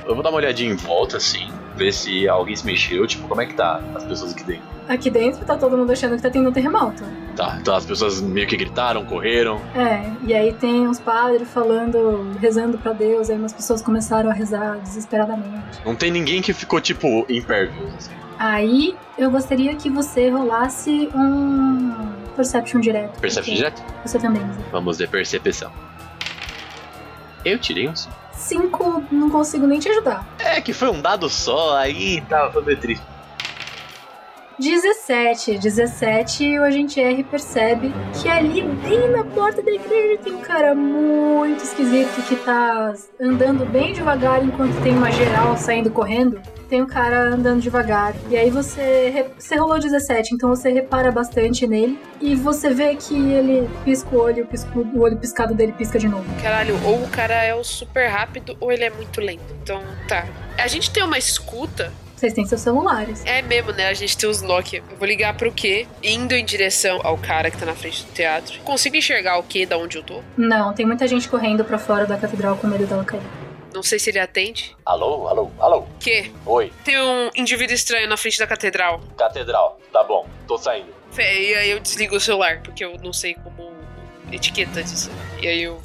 Eu vou dar uma olhadinha em volta, assim, ver se alguém se mexeu, tipo, como é que tá as pessoas aqui dentro. Aqui dentro tá todo mundo achando que tá tendo um terremoto. Tá, então as pessoas meio que gritaram, correram. É, e aí tem uns padres falando, rezando pra Deus, aí umas pessoas começaram a rezar desesperadamente. Não tem ninguém que ficou, tipo, impervious, assim. Aí eu gostaria que você rolasse um Perception direto. Perception direto? Você também, Zé. Vamos ver percepção. Eu tirei um sim. Cinco, não consigo nem te ajudar. É que foi um dado só, aí tava meio triste. 17. 17, o agente R percebe que ali, bem na porta da igreja, tem um cara muito esquisito que tá andando bem devagar enquanto tem uma geral saindo correndo. Tem um cara andando devagar. E aí você. Você rolou 17, então você repara bastante nele. E você vê que ele pisca o olho, pisca, o olho piscado dele pisca de novo. Caralho, ou o cara é o super rápido ou ele é muito lento. Então, tá. A gente tem uma escuta. Vocês têm seus celulares. É mesmo, né? A gente tem os Nokia. Eu vou ligar pro quê? Indo em direção ao cara que tá na frente do teatro. Consigo enxergar o quê da onde eu tô? Não, tem muita gente correndo pra fora da catedral com medo dela cair. Não sei se ele atende. Alô, alô, alô. Que? Oi, Tem um indivíduo estranho na frente da catedral. catedral. Tá bom, tô saindo. Fé, E aí eu desligo o celular, porque eu não sei como etiqueta disso. E aí eu.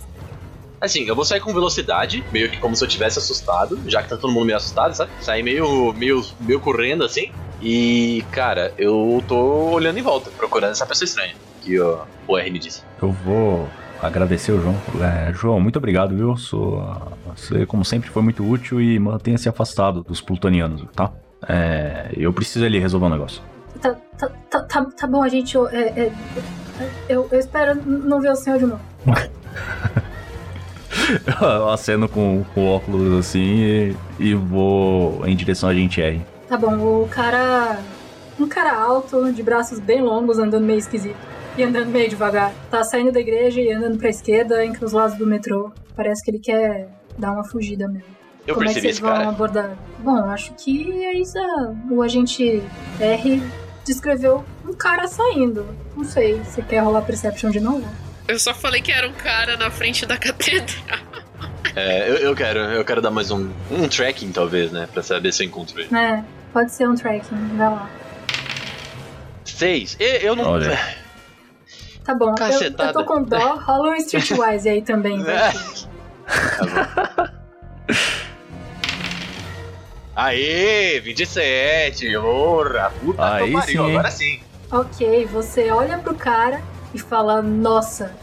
Assim, eu vou sair com velocidade, meio que como se eu tivesse assustado, já que tá todo mundo meio assustado, sabe? Sair meio, meio, meio correndo assim. E, cara, eu tô olhando em volta, procurando essa pessoa estranha que ó, o R me disse. Eu vou agradecer o João. É, João, muito obrigado, viu? Sou, você, como sempre, foi muito útil e mantenha-se afastado dos plutonianos, tá? É, eu preciso ali resolver um negócio. Tá, tá, tá, tá, tá bom, a gente. é, é, eu, eu espero não ver o senhor de novo. [LAUGHS] [LAUGHS] Eu aceno com, com o óculos assim e, e vou em direção a gente R. Tá bom, o cara. Um cara alto, de braços bem longos, andando meio esquisito. E andando meio devagar. Tá saindo da igreja e andando pra esquerda, entre os lados do metrô. Parece que ele quer dar uma fugida mesmo. Eu Como é que percebi vocês vão cara. abordar? Bom, acho que a Isa, o agente R descreveu um cara saindo. Não sei, você quer rolar Perception de novo? Eu só falei que era um cara na frente da catedral. É, eu, eu quero, eu quero dar mais um, um tracking, talvez, né? Pra saber se eu encontro ele. É, pode ser um tracking, vai lá. Seis. E- Eu não. Olha. Tá bom, eu, eu tô com dó, rola um [LAUGHS] Streetwise aí também, ser. Tá bom. Aê, 27, porra, puta Aí que pariu, sim, agora sim. Ok, você olha pro cara e fala: Nossa,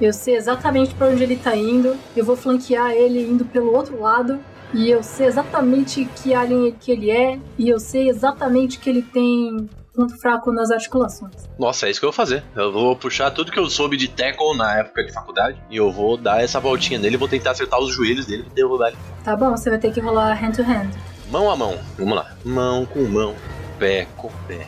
eu sei exatamente para onde ele tá indo, eu vou flanquear ele indo pelo outro lado. E eu sei exatamente que alien que ele é, e eu sei exatamente que ele tem ponto fraco nas articulações. Nossa, é isso que eu vou fazer. Eu vou puxar tudo que eu soube de tackle na época de faculdade e eu vou dar essa voltinha nele, vou tentar acertar os joelhos dele e derrubar ele. Tá bom, você vai ter que rolar hand to hand. Mão a mão. Vamos lá. Mão com mão, pé com pé.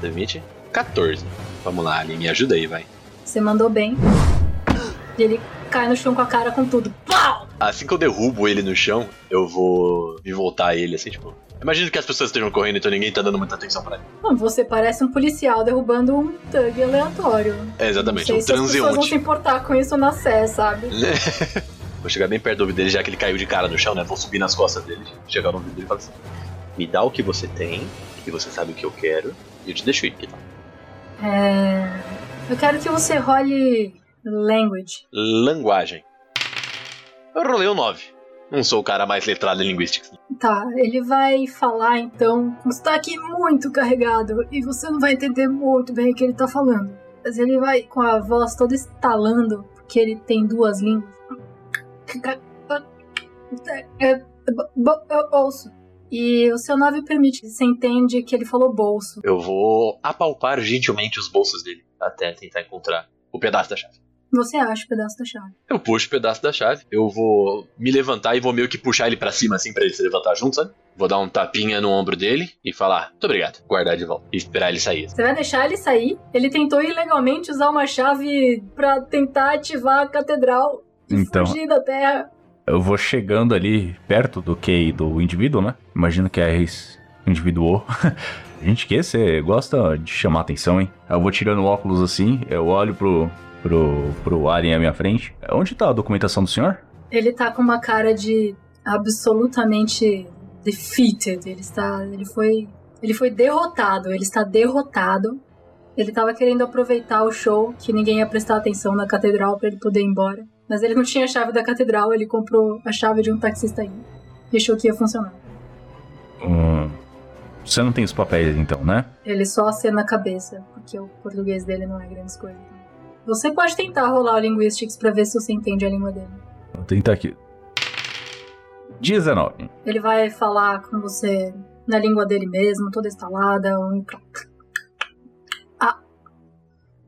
Permite? 14. Vamos lá, Ali, me ajuda aí, vai. Você mandou bem. E ele cai no chão com a cara com tudo. Pau! Assim que eu derrubo ele no chão, eu vou me voltar a ele, assim, tipo. Imagina que as pessoas estejam correndo, então ninguém tá dando muita atenção pra ele. Não, você parece um policial derrubando um thug aleatório. É, exatamente, um se as pessoas vão se transeunte. importar com isso na sé, sabe? [LAUGHS] Vou chegar bem perto do ouvido dele, já que ele caiu de cara no chão, né? Vou subir nas costas dele, chegar no ouvido dele e falar assim: Me dá o que você tem, que você sabe o que eu quero, e eu te deixo ir. Que tal? É... Eu quero que você role language. Linguagem. Eu rolei um 9. Não sou o cara mais letrado em linguística. Tá, ele vai falar então com sotaque muito carregado e você não vai entender muito bem o que ele tá falando. Mas ele vai com a voz toda estalando, porque ele tem duas línguas. Eu ouço. E o seu 9 permite, você entende que ele falou bolso. Eu vou apalpar gentilmente os bolsos dele, até tentar encontrar o pedaço da chave. Você acha o pedaço da chave. Eu puxo o pedaço da chave, eu vou me levantar e vou meio que puxar ele pra cima, assim, pra ele se levantar junto, sabe? Vou dar um tapinha no ombro dele e falar, muito obrigado, guardar de volta e esperar ele sair. Você vai deixar ele sair? Ele tentou ilegalmente usar uma chave pra tentar ativar a catedral e Então. fugir da Terra. Eu vou chegando ali perto do QI do indivíduo, né? Imagino que é esse indivíduo. [LAUGHS] Gente, que você gosta de chamar atenção, hein? Eu vou tirando o óculos assim, eu olho pro, pro, pro alien à minha frente. Onde tá a documentação do senhor? Ele tá com uma cara de absolutamente defeated. Ele está. Ele foi. Ele foi derrotado. Ele está derrotado. Ele tava querendo aproveitar o show, que ninguém ia prestar atenção na catedral pra ele poder ir embora. Mas ele não tinha a chave da catedral, ele comprou a chave de um taxista aí. E achou que ia funcionar. Hum, você não tem os papéis então, né? Ele só acena a cabeça, porque o português dele não é grandes coisas. Você pode tentar rolar o Linguistics pra ver se você entende a língua dele. Vou tentar aqui. 19. Ele vai falar com você na língua dele mesmo, toda estalada. Um...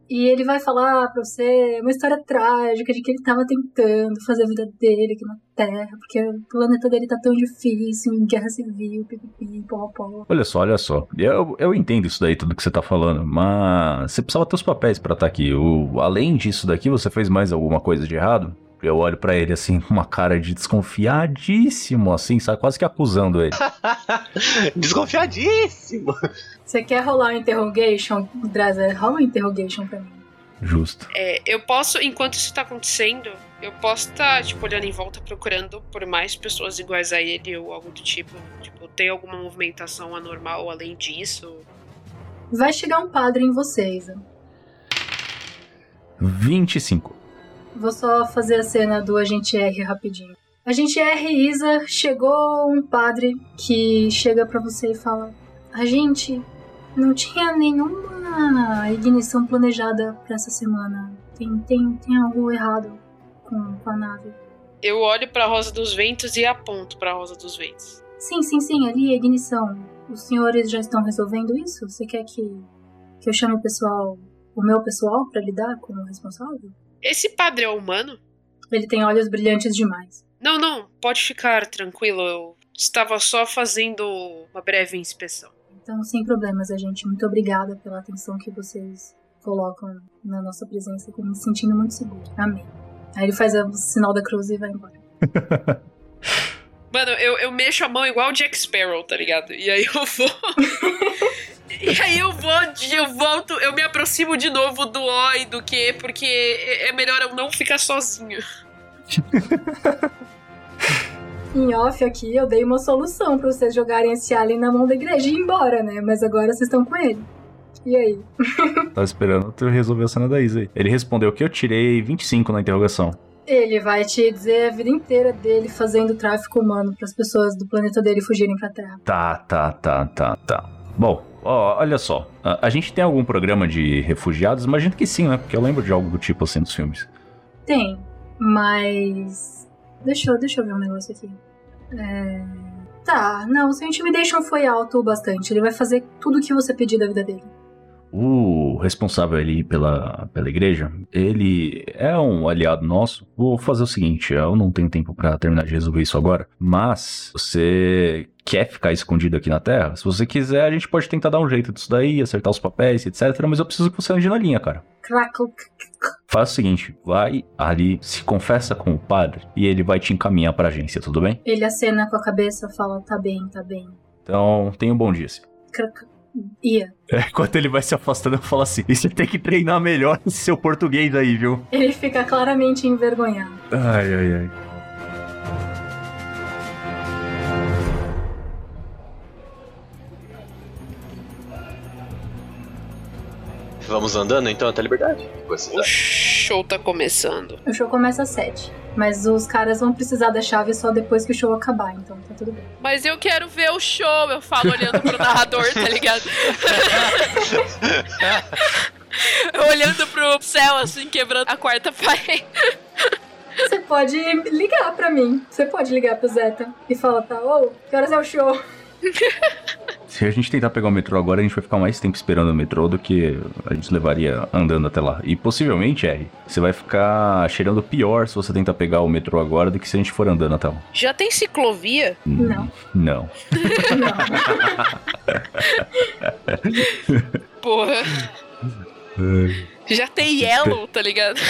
E ele vai falar pra você uma história trágica de que ele tava tentando fazer a vida dele aqui na Terra, porque o planeta dele tá tão difícil, guerra civil, pipipi, pó. Olha só, olha só. Eu, eu entendo isso daí, tudo que você tá falando, mas você precisava ter os papéis pra estar aqui. O, além disso daqui, você fez mais alguma coisa de errado? Eu olho pra ele assim, [LAUGHS] com uma cara de desconfiadíssimo, assim, sabe? Quase que acusando ele. [LAUGHS] Desconfiadíssimo! Você quer rolar um interrogation, Drazer? Rola um interrogation pra mim. Justo. É, eu posso, enquanto isso tá acontecendo, eu posso estar, tipo, olhando em volta, procurando por mais pessoas iguais a ele ou algo do tipo. Tipo, tem alguma movimentação anormal além disso? Vai chegar um padre em vocês. 25. Vou só fazer a cena do agente R rapidinho. Agente R Isa, chegou um padre que chega pra você e fala: A gente não tinha nenhuma ignição planejada pra essa semana. Tem, tem, tem algo errado com, com a nave. Eu olho pra Rosa dos Ventos e aponto pra Rosa dos Ventos. Sim, sim, sim, ali a ignição. Os senhores já estão resolvendo isso? Você quer que, que eu chame o pessoal, o meu pessoal, pra lidar com o responsável? Esse padre é humano? Ele tem olhos brilhantes demais. Não, não, pode ficar tranquilo. Eu estava só fazendo uma breve inspeção. Então, sem problemas, a gente. Muito obrigada pela atenção que vocês colocam na nossa presença. Tô me sentindo muito seguro. Amém. Aí ele faz o sinal da cruz e vai embora. [LAUGHS] Mano, eu, eu mexo a mão igual o Jack Sparrow, tá ligado? E aí eu vou. [LAUGHS] e aí eu vou, eu volto, eu me aproximo de novo do O e do Q, porque é é melhor eu não ficar sozinho. [LAUGHS] Em off aqui, eu dei uma solução pra vocês jogarem esse alien na mão da igreja e ir embora, né? Mas agora vocês estão com ele. E aí? [LAUGHS] Tava esperando tu resolver a cena da Isa aí. Ele respondeu que eu tirei 25 na interrogação. Ele vai te dizer a vida inteira dele fazendo tráfico humano para as pessoas do planeta dele fugirem pra Terra. Tá, tá, tá, tá, tá. Bom, Olha só. A, a gente tem algum programa de refugiados? Imagino que sim, né? Porque eu lembro de algo do tipo assim nos filmes. Tem, mas. Deixa eu, deixa eu ver um negócio aqui. É... Tá, não, seu intimidation foi alto bastante. Ele vai fazer tudo o que você pedir da vida dele. O responsável ali pela, pela igreja, ele é um aliado nosso. Vou fazer o seguinte, eu não tenho tempo pra terminar de resolver isso agora, mas você quer ficar escondido aqui na Terra? Se você quiser, a gente pode tentar dar um jeito disso daí, acertar os papéis, etc. Mas eu preciso que você ande na linha, cara. Faz o seguinte, vai ali, se confessa com o padre e ele vai te encaminhar pra agência, tudo bem? Ele acena com a cabeça e fala: tá bem, tá bem. Então, tenha um bom dia. Ia. É, enquanto ele vai se afastando, eu falo assim: e você tem que treinar melhor [LAUGHS] esse seu português aí, viu? Ele fica claramente envergonhado. Ai, ai, ai. Vamos andando então até a liberdade? O show tá começando. O show começa às sete. Mas os caras vão precisar da chave só depois que o show acabar, então tá tudo bem. Mas eu quero ver o show, eu falo olhando pro narrador, tá ligado? [LAUGHS] olhando pro céu, assim, quebrando a quarta parede. Você pode ligar pra mim. Você pode ligar pro Zeta e falar, tá, ô, que horas é o show? [LAUGHS] Se a gente tentar pegar o metrô agora, a gente vai ficar mais tempo esperando o metrô do que a gente levaria andando até lá. E possivelmente, R, você vai ficar cheirando pior se você tentar pegar o metrô agora do que se a gente for andando até lá. Já tem ciclovia? Não. Não. Não. [LAUGHS] Porra. Já tem yellow, tá ligado?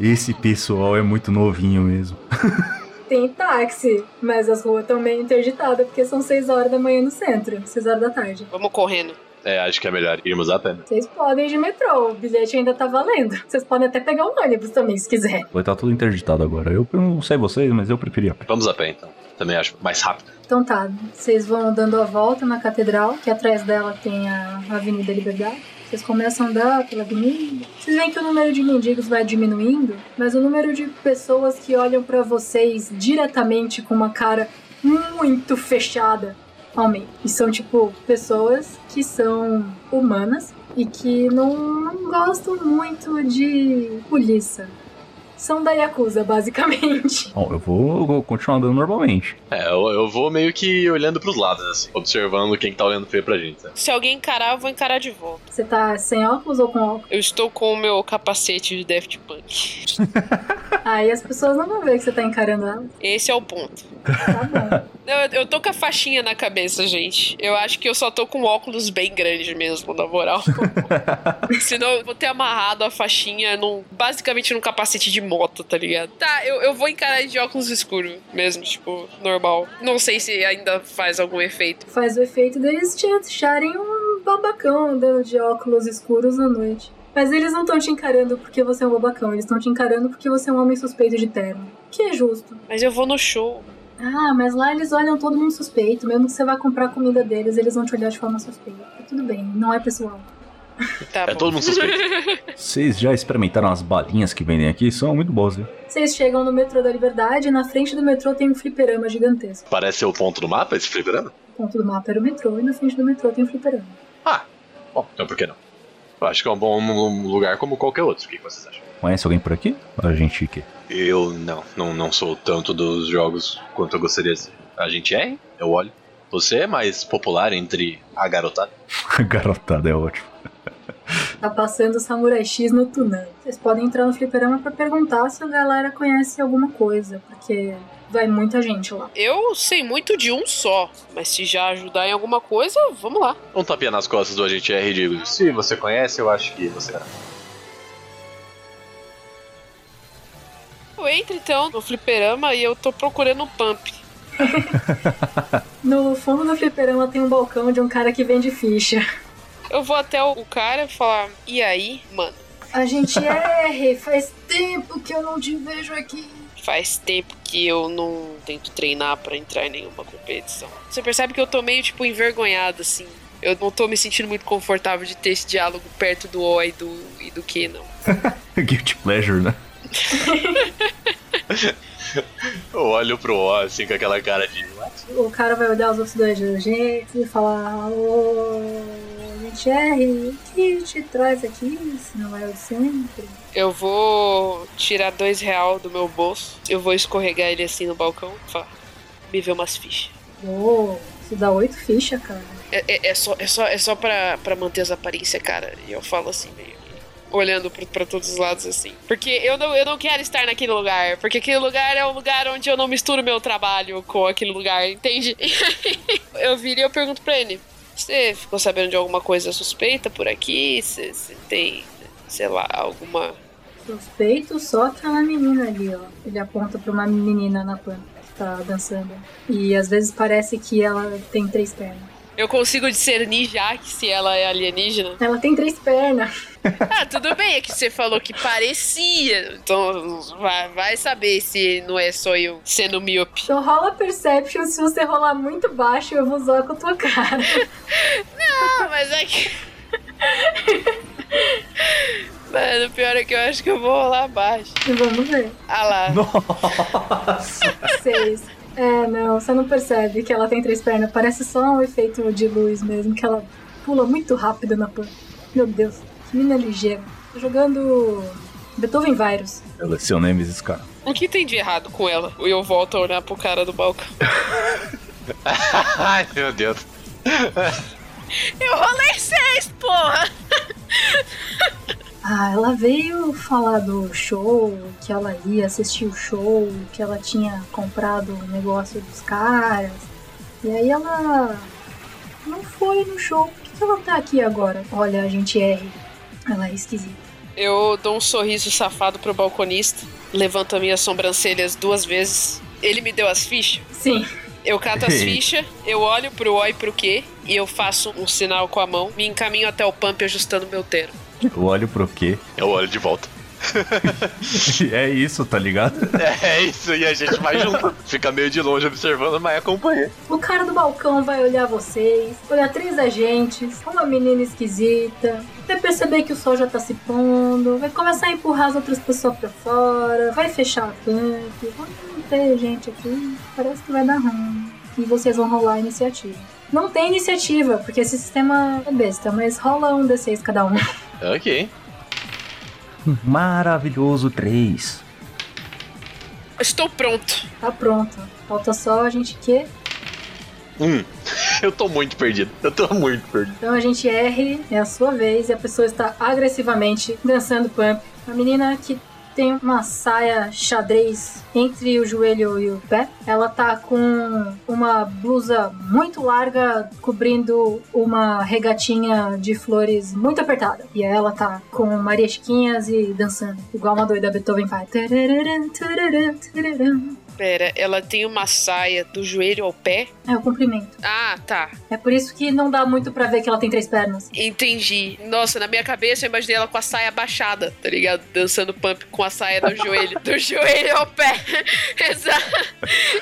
Esse pessoal é muito novinho mesmo. [LAUGHS] Tem táxi, mas as ruas estão meio interditadas porque são 6 horas da manhã no centro, 6 horas da tarde. Vamos correndo. É, acho que é melhor irmos a pé. Vocês podem ir de metrô, o bilhete ainda tá valendo. Vocês podem até pegar um ônibus também, se quiser. Vai estar tudo interditado agora. Eu não sei vocês, mas eu preferia. Vamos a pé então. Também acho mais rápido. Então tá, vocês vão dando a volta na catedral, que atrás dela tem a Avenida Liberdade. Vocês começam a andar pela avenida. Vocês veem que o número de mendigos vai diminuindo, mas o número de pessoas que olham pra vocês diretamente com uma cara muito fechada aumenta. E são tipo pessoas que são humanas e que não, não gostam muito de polícia. São da Yakuza, basicamente. [LAUGHS] Bom, eu vou, eu vou continuar andando normalmente. É, eu, eu vou meio que olhando pros lados, assim, observando quem que tá olhando feio pra gente. Né? Se alguém encarar, eu vou encarar de volta. Você tá sem óculos ou com óculos? Eu estou com o meu capacete de Daft Punk. [LAUGHS] Aí as pessoas não vão ver que você tá encarando elas. Esse é o ponto. Tá bom. [LAUGHS] Eu, eu tô com a faixinha na cabeça, gente. Eu acho que eu só tô com um óculos bem grande mesmo, na moral. Senão eu vou ter amarrado a faixinha num, basicamente num capacete de moto, tá ligado? Tá, eu, eu vou encarar de óculos escuro mesmo, tipo, normal. Não sei se ainda faz algum efeito. Faz o efeito deles te acharem um babacão andando de óculos escuros à noite. Mas eles não estão te encarando porque você é um babacão, eles estão te encarando porque você é um homem suspeito de terno. Que é justo. Mas eu vou no show. Ah, mas lá eles olham todo mundo suspeito. Mesmo que você vá comprar comida deles, eles vão te olhar de forma suspeita. Tudo bem, não é pessoal. Tá É bom. todo mundo suspeito. [LAUGHS] Vocês já experimentaram as balinhas que vendem aqui? São muito boas, viu? Vocês chegam no metrô da Liberdade e na frente do metrô tem um fliperama gigantesco. Parece ser o ponto do mapa, esse fliperama? O ponto do mapa era o metrô e na frente do metrô tem um fliperama. Ah, bom, então por que não? Eu acho que é um bom lugar como qualquer outro. O que vocês acham? Conhece alguém por aqui? A gente que? Eu não, não, não sou tanto dos jogos quanto eu gostaria de ser. A gente é, eu olho. Você é mais popular entre a garotada? [LAUGHS] Garotada é ótimo. Tá passando o Samurai X no Tunan. Vocês podem entrar no fliperama pra perguntar se a galera conhece alguma coisa, porque vai muita gente lá. Eu sei muito de um só, mas se já ajudar em alguma coisa, vamos lá. Um tapinha nas costas do agente R digo, se você conhece, eu acho que você era. Eu entro então no fliperama e eu tô procurando um pump. [LAUGHS] No fundo do fliperama tem um balcão de um cara que vende ficha. Eu vou até o cara falar, e aí, mano? A gente R, faz tempo que eu não te vejo aqui. Faz tempo que eu não tento treinar pra entrar em nenhuma competição. Você percebe que eu tô meio, tipo, envergonhado, assim. Eu não tô me sentindo muito confortável de ter esse diálogo perto do O e do, e do Q, não. [LAUGHS] Guilty pleasure, né? [LAUGHS] Eu olho pro O assim com aquela cara de. O cara vai olhar os outros dois de jeito e falar: Ô, gente R, o que te traz aqui? Se não é o sempre. Eu vou tirar dois real do meu bolso. Eu vou escorregar ele assim no balcão e falar: Me vê umas fichas. Ô, isso dá oito fichas, cara. É, é- é só, é só, é só pra, pra manter as aparências, cara. E eu falo assim, meio. Olhando pra todos os lados assim. Porque eu não, eu não quero estar naquele lugar. Porque aquele lugar é um lugar onde eu não misturo meu trabalho com aquele lugar, entende? [LAUGHS] eu viro e eu pergunto pra ele: Você ficou sabendo de alguma coisa suspeita por aqui? Você você tem, sei lá, alguma. Suspeito só aquela menina ali, ó. Ele aponta pra uma menina na planta que tá dançando. E às vezes parece que ela tem três pernas. Eu consigo discernir já que se ela é alienígena. Ela tem três pernas. Ah, tudo bem, é que você falou que parecia. Então vai, vai saber se não é só eu sendo míope. Então rola Perception, se você rolar muito baixo, eu vou zoar com a tua cara. Ah, mas é que. Mano, o pior é que eu acho que eu vou rolar abaixo. E vamos ver. Ah lá. Nossa! Seis. É, não, você não percebe que ela tem três pernas. Parece só um efeito de luz mesmo, que ela pula muito rápido na planta. Meu Deus, menina ligeira. Tô jogando Beethoven Virus. Ela é seu Nemesis, cara. O que tem de errado com ela? E eu volto a olhar pro cara do balcão. [LAUGHS] Ai, meu Deus. Eu rolei seis, porra! [LAUGHS] Ah, ela veio falar do show, que ela ia assistir o show, que ela tinha comprado o negócio dos caras. E aí ela não foi no show. Por que ela tá aqui agora? Olha, a gente R. Ela é esquisita. Eu dou um sorriso safado pro balconista, levanto as minhas sobrancelhas duas vezes. Ele me deu as fichas. Sim, Eu cato as fichas, eu olho pro O e pro Q e eu faço um sinal com a mão, me encaminho até o pump ajustando meu tero. Eu olho pro quê? Eu olho de volta. [LAUGHS] É isso, tá ligado? É isso, e a gente vai junto. Fica meio de longe observando, mas acompanha. o cara do balcão vai olhar vocês, olhar três agentes, uma menina esquisita, vai perceber que o sol já tá se pondo, vai começar a empurrar as outras pessoas pra fora, vai fechar a pump, vai ter gente aqui, parece que vai dar ruim. E vocês vão rolar a iniciativa. Não tem iniciativa, porque esse sistema é besta, mas rola um D6 cada um. Ok. Maravilhoso 3. Estou pronto. Tá pronto. Falta só a gente que Hum. Eu tô muito perdido. Eu tô muito perdido. Então a gente R, é a sua vez, e a pessoa está agressivamente dançando pump. A menina que tem uma saia xadrez entre o joelho e o pé. Ela tá com uma blusa muito larga cobrindo uma regatinha de flores muito apertada. E ela tá com Maria Chiquinhas e dançando, igual uma doida Beethoven faz. Pera, ela tem uma saia do joelho ao pé? É o comprimento. Ah, tá. É por isso que não dá muito pra ver que ela tem três pernas. Entendi. Nossa, na minha cabeça eu imaginei ela com a saia abaixada, tá ligado? Dançando pump com a saia do joelho. Do [LAUGHS] joelho ao pé. [LAUGHS] Exato.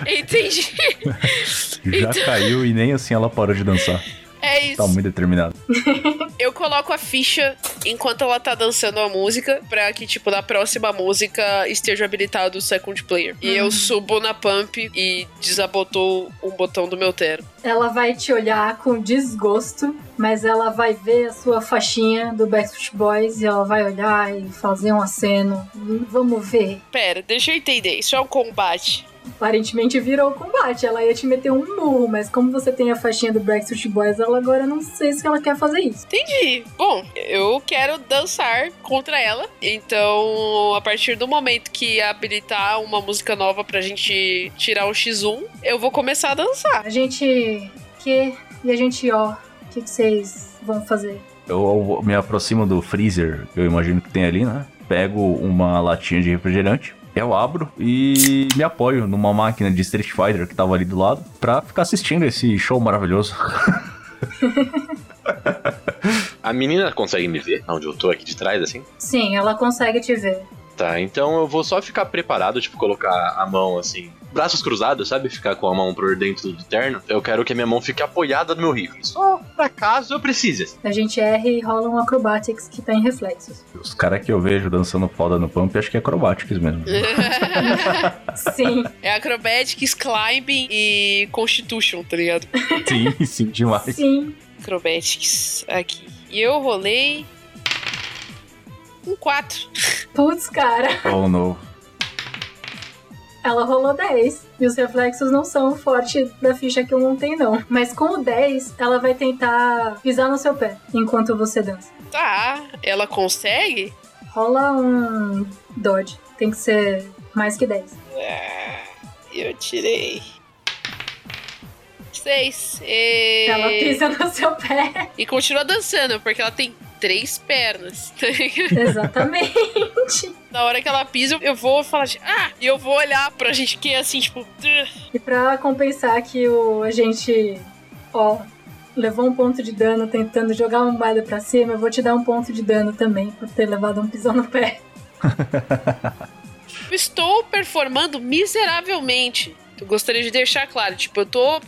Entendi. [LAUGHS] Já Então- caiu e nem assim ela parou de dançar. É isso. Tá muito determinada. [LAUGHS] Eu coloco a ficha enquanto ela tá dançando a música, pra que, tipo, na próxima música esteja habilitado o second player. E eu subo na pump e desabotou um botão do meu tero. Ela vai te olhar com desgosto, mas ela vai ver a sua faixinha do Backstreet Boys e ela vai olhar e fazer um aceno. Vamos ver. Pera, deixa eu entender. Isso é um combate. Aparentemente virou combate. Ela ia te meter um murro, mas como você tem a faixinha do Backstreet Boys, ela agora não sei se ela quer fazer isso. Entendi. Bom, eu quero dançar contra ela. Então, a partir do momento que habilitar uma música nova pra gente tirar o X1, eu vou começar a dançar. A gente que e a gente ó. O que que vocês vão fazer? Eu, eu me aproximo do freezer, que eu imagino que tem ali, né? Pego uma latinha de refrigerante, eu abro e me apoio numa máquina de Street Fighter que tava ali do lado pra ficar assistindo esse show maravilhoso. [LAUGHS] A menina consegue me ver? Onde eu tô aqui de trás, assim? Sim, ela consegue te ver. Tá, então eu vou só ficar preparado, tipo, colocar a mão assim braços cruzados, sabe? Ficar com a mão por dentro do terno. Eu quero que a minha mão fique apoiada no meu rifle. Só pra caso eu precise. A gente erra e rola um acrobatics que tá em reflexos. Os caras que eu vejo dançando foda no pump, acho que é acrobatics mesmo. [LAUGHS] Sim. é acrobatics, climbing e constitution, tá ligado? [LAUGHS] sim, sim, demais. Sim. Acrobatics, aqui. E eu rolei... Um 4. Putz, cara. Oh, novo. Ela rolou 10. E os reflexos não são o forte da ficha que eu montei, não. Mas com o 10, ela vai tentar pisar no seu pé enquanto você dança. Tá, ela consegue? Rola um dodge. Tem que ser mais que 10. Ah, eu tirei. 6. E... Ela pisa no seu pé. E continua dançando, porque ela tem três pernas. [LAUGHS] Exatamente. Na hora que ela pisa, eu vou falar de, ah, e eu vou olhar pra gente que é assim, tipo. "Ugh". E pra compensar que o, a gente, ó, levou um ponto de dano tentando jogar uma moeda pra cima, eu vou te dar um ponto de dano também por ter levado um pisão no pé. [LAUGHS] Eu estou performando miseravelmente. Eu gostaria de deixar claro, tipo, eu tô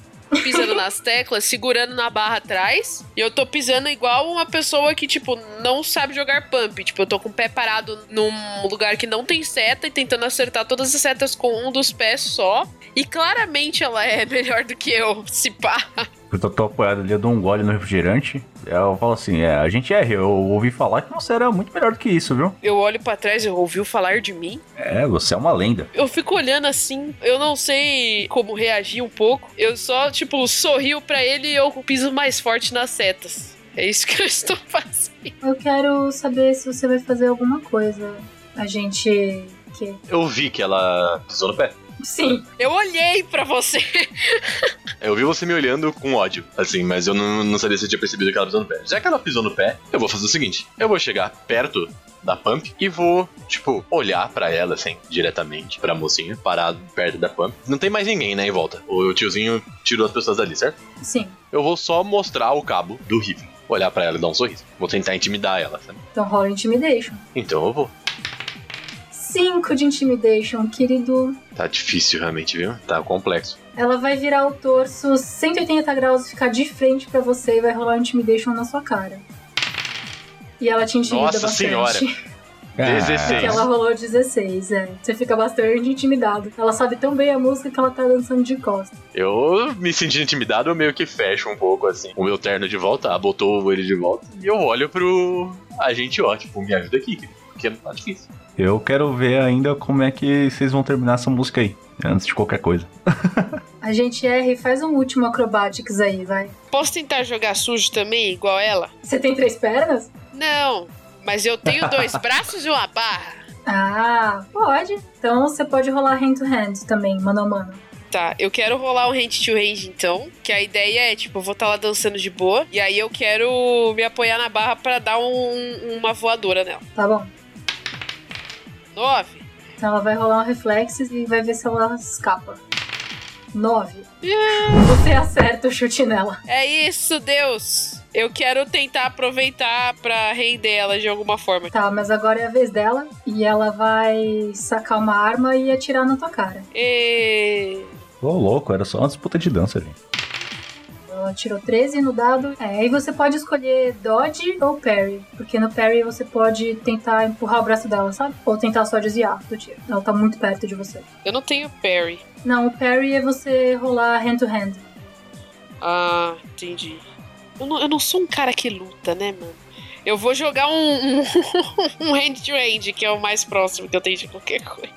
pisando nas teclas, segurando na barra atrás, e eu tô pisando igual uma pessoa que, tipo, não sabe jogar pump. Tipo, eu tô com o pé parado num lugar que não tem seta e tentando acertar todas as setas com um dos pés só. E claramente ela é [LAUGHS] melhor do que eu, se pá. Eu tô, tô apoiado ali, eu dou um gole no refrigerante. Eu falo assim, é, a gente erra. Eu ouvi falar que você era muito melhor do que isso, viu? Eu olho pra trás e ouviu falar de mim. É, você é uma lenda. Eu fico olhando assim, eu não sei como reagir um pouco. Eu só, tipo, sorrio pra ele e eu piso mais forte nas setas. É isso que eu [LAUGHS] estou fazendo. Eu quero saber se você vai fazer alguma coisa. A gente. Que... Eu vi que ela pisou no pé. Sim, Eu olhei pra você. Eu vi você me olhando com ódio, assim, mas eu não, não sabia se eu tinha percebido que ela pisou no pé. Já que ela pisou no pé, eu vou fazer o seguinte: eu vou chegar perto da Pump e vou, tipo, olhar pra ela, assim, diretamente, pra mocinha, parado perto da Pump. Não tem mais ninguém, né, em volta. O tiozinho tirou as pessoas dali, certo? sim. Eu vou só mostrar o cabo do rifle. Olhar pra ela e dar um sorriso. Vou tentar intimidar ela, sabe? Então rola Intimidation. Então eu vou. 5 de Intimidation, querido. Tá difícil realmente, viu? Tá complexo. Ela vai virar o torso 180 graus, ficar de frente pra você e vai rolar Intimidation na sua cara. E ela te intimida Nossa bastante. senhora. [LAUGHS] Ah, 16. Porque ela rolou 16, é. Você fica bastante intimidado. Ela sabe tão bem a música que ela tá dançando de costas. Eu me sentindo intimidado, eu meio que fecho um pouco, assim. O meu terno de volta, botou ele de volta. E eu olho pro agente ó, tipo, me ajuda aqui, querido. Porque tá difícil. Eu quero ver ainda como é que vocês vão terminar essa música aí, antes de qualquer coisa. [LAUGHS] A gente erra e faz um último acrobatics aí, vai. Posso tentar jogar sujo também, igual ela? Você tem três pernas? Não, mas eu tenho dois [LAUGHS] braços e uma barra. Ah, pode. Então você pode rolar hand to hand também, mano a mano. Tá, eu quero rolar um hand to hand então, que a ideia é, tipo, eu vou estar lá dançando de boa, e aí eu quero me apoiar na barra pra dar um- uma voadora nela. Tá bom. Nove. Então ela vai rolar um reflexes e vai ver se ela escapa. Nove. Você acerta o chute nela. É isso, Deus! Eu quero tentar aproveitar pra render ela de alguma forma. Tá, mas agora é a vez dela. E ela vai sacar uma arma e atirar na tua cara. E... Ô, louco, era só uma disputa de dança ali. Ela tirou 13 no dado. É, aí você pode escolher dodge ou parry. Porque no parry você pode tentar empurrar o braço dela, sabe? Ou tentar só desviar do tiro. Ela tá muito perto de você. Eu não tenho parry. Não, o parry é você rolar hand to hand. Ah, entendi. Eu não, eu não sou um cara que luta, né, mano? Eu vou jogar um, um, [LAUGHS] um hand to hand, que é o mais próximo que eu tenho de qualquer coisa.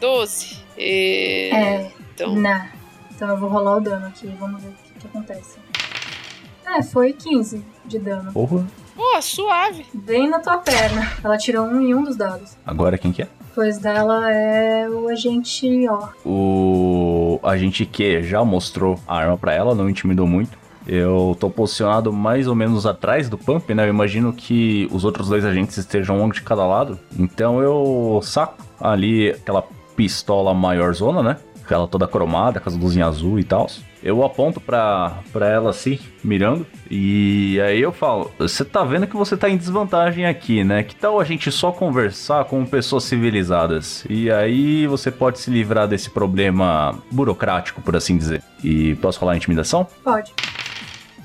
12. E... É, Então, Nah. Então eu vou rolar o dano aqui. Vamos ver o que, que acontece. É, foi 15 de dano. Porra. pô, suave. Bem na tua perna. Ela tirou um em um dos dados. Agora quem que é? Pois dela é o agente ó. O agente Q já mostrou a arma pra ela, não intimidou muito. Eu tô posicionado mais ou menos atrás do Pump, né? Eu imagino que os outros dois agentes estejam um de cada lado. Então eu saco ali aquela pistola maior zona, né? Ela toda cromada, com as luzinhas azul e tal. Eu aponto pra, pra ela assim, mirando, e aí eu falo: Você tá vendo que você tá em desvantagem aqui, né? Que tal a gente só conversar com pessoas civilizadas? E aí você pode se livrar desse problema burocrático, por assim dizer. E posso falar intimidação? Pode.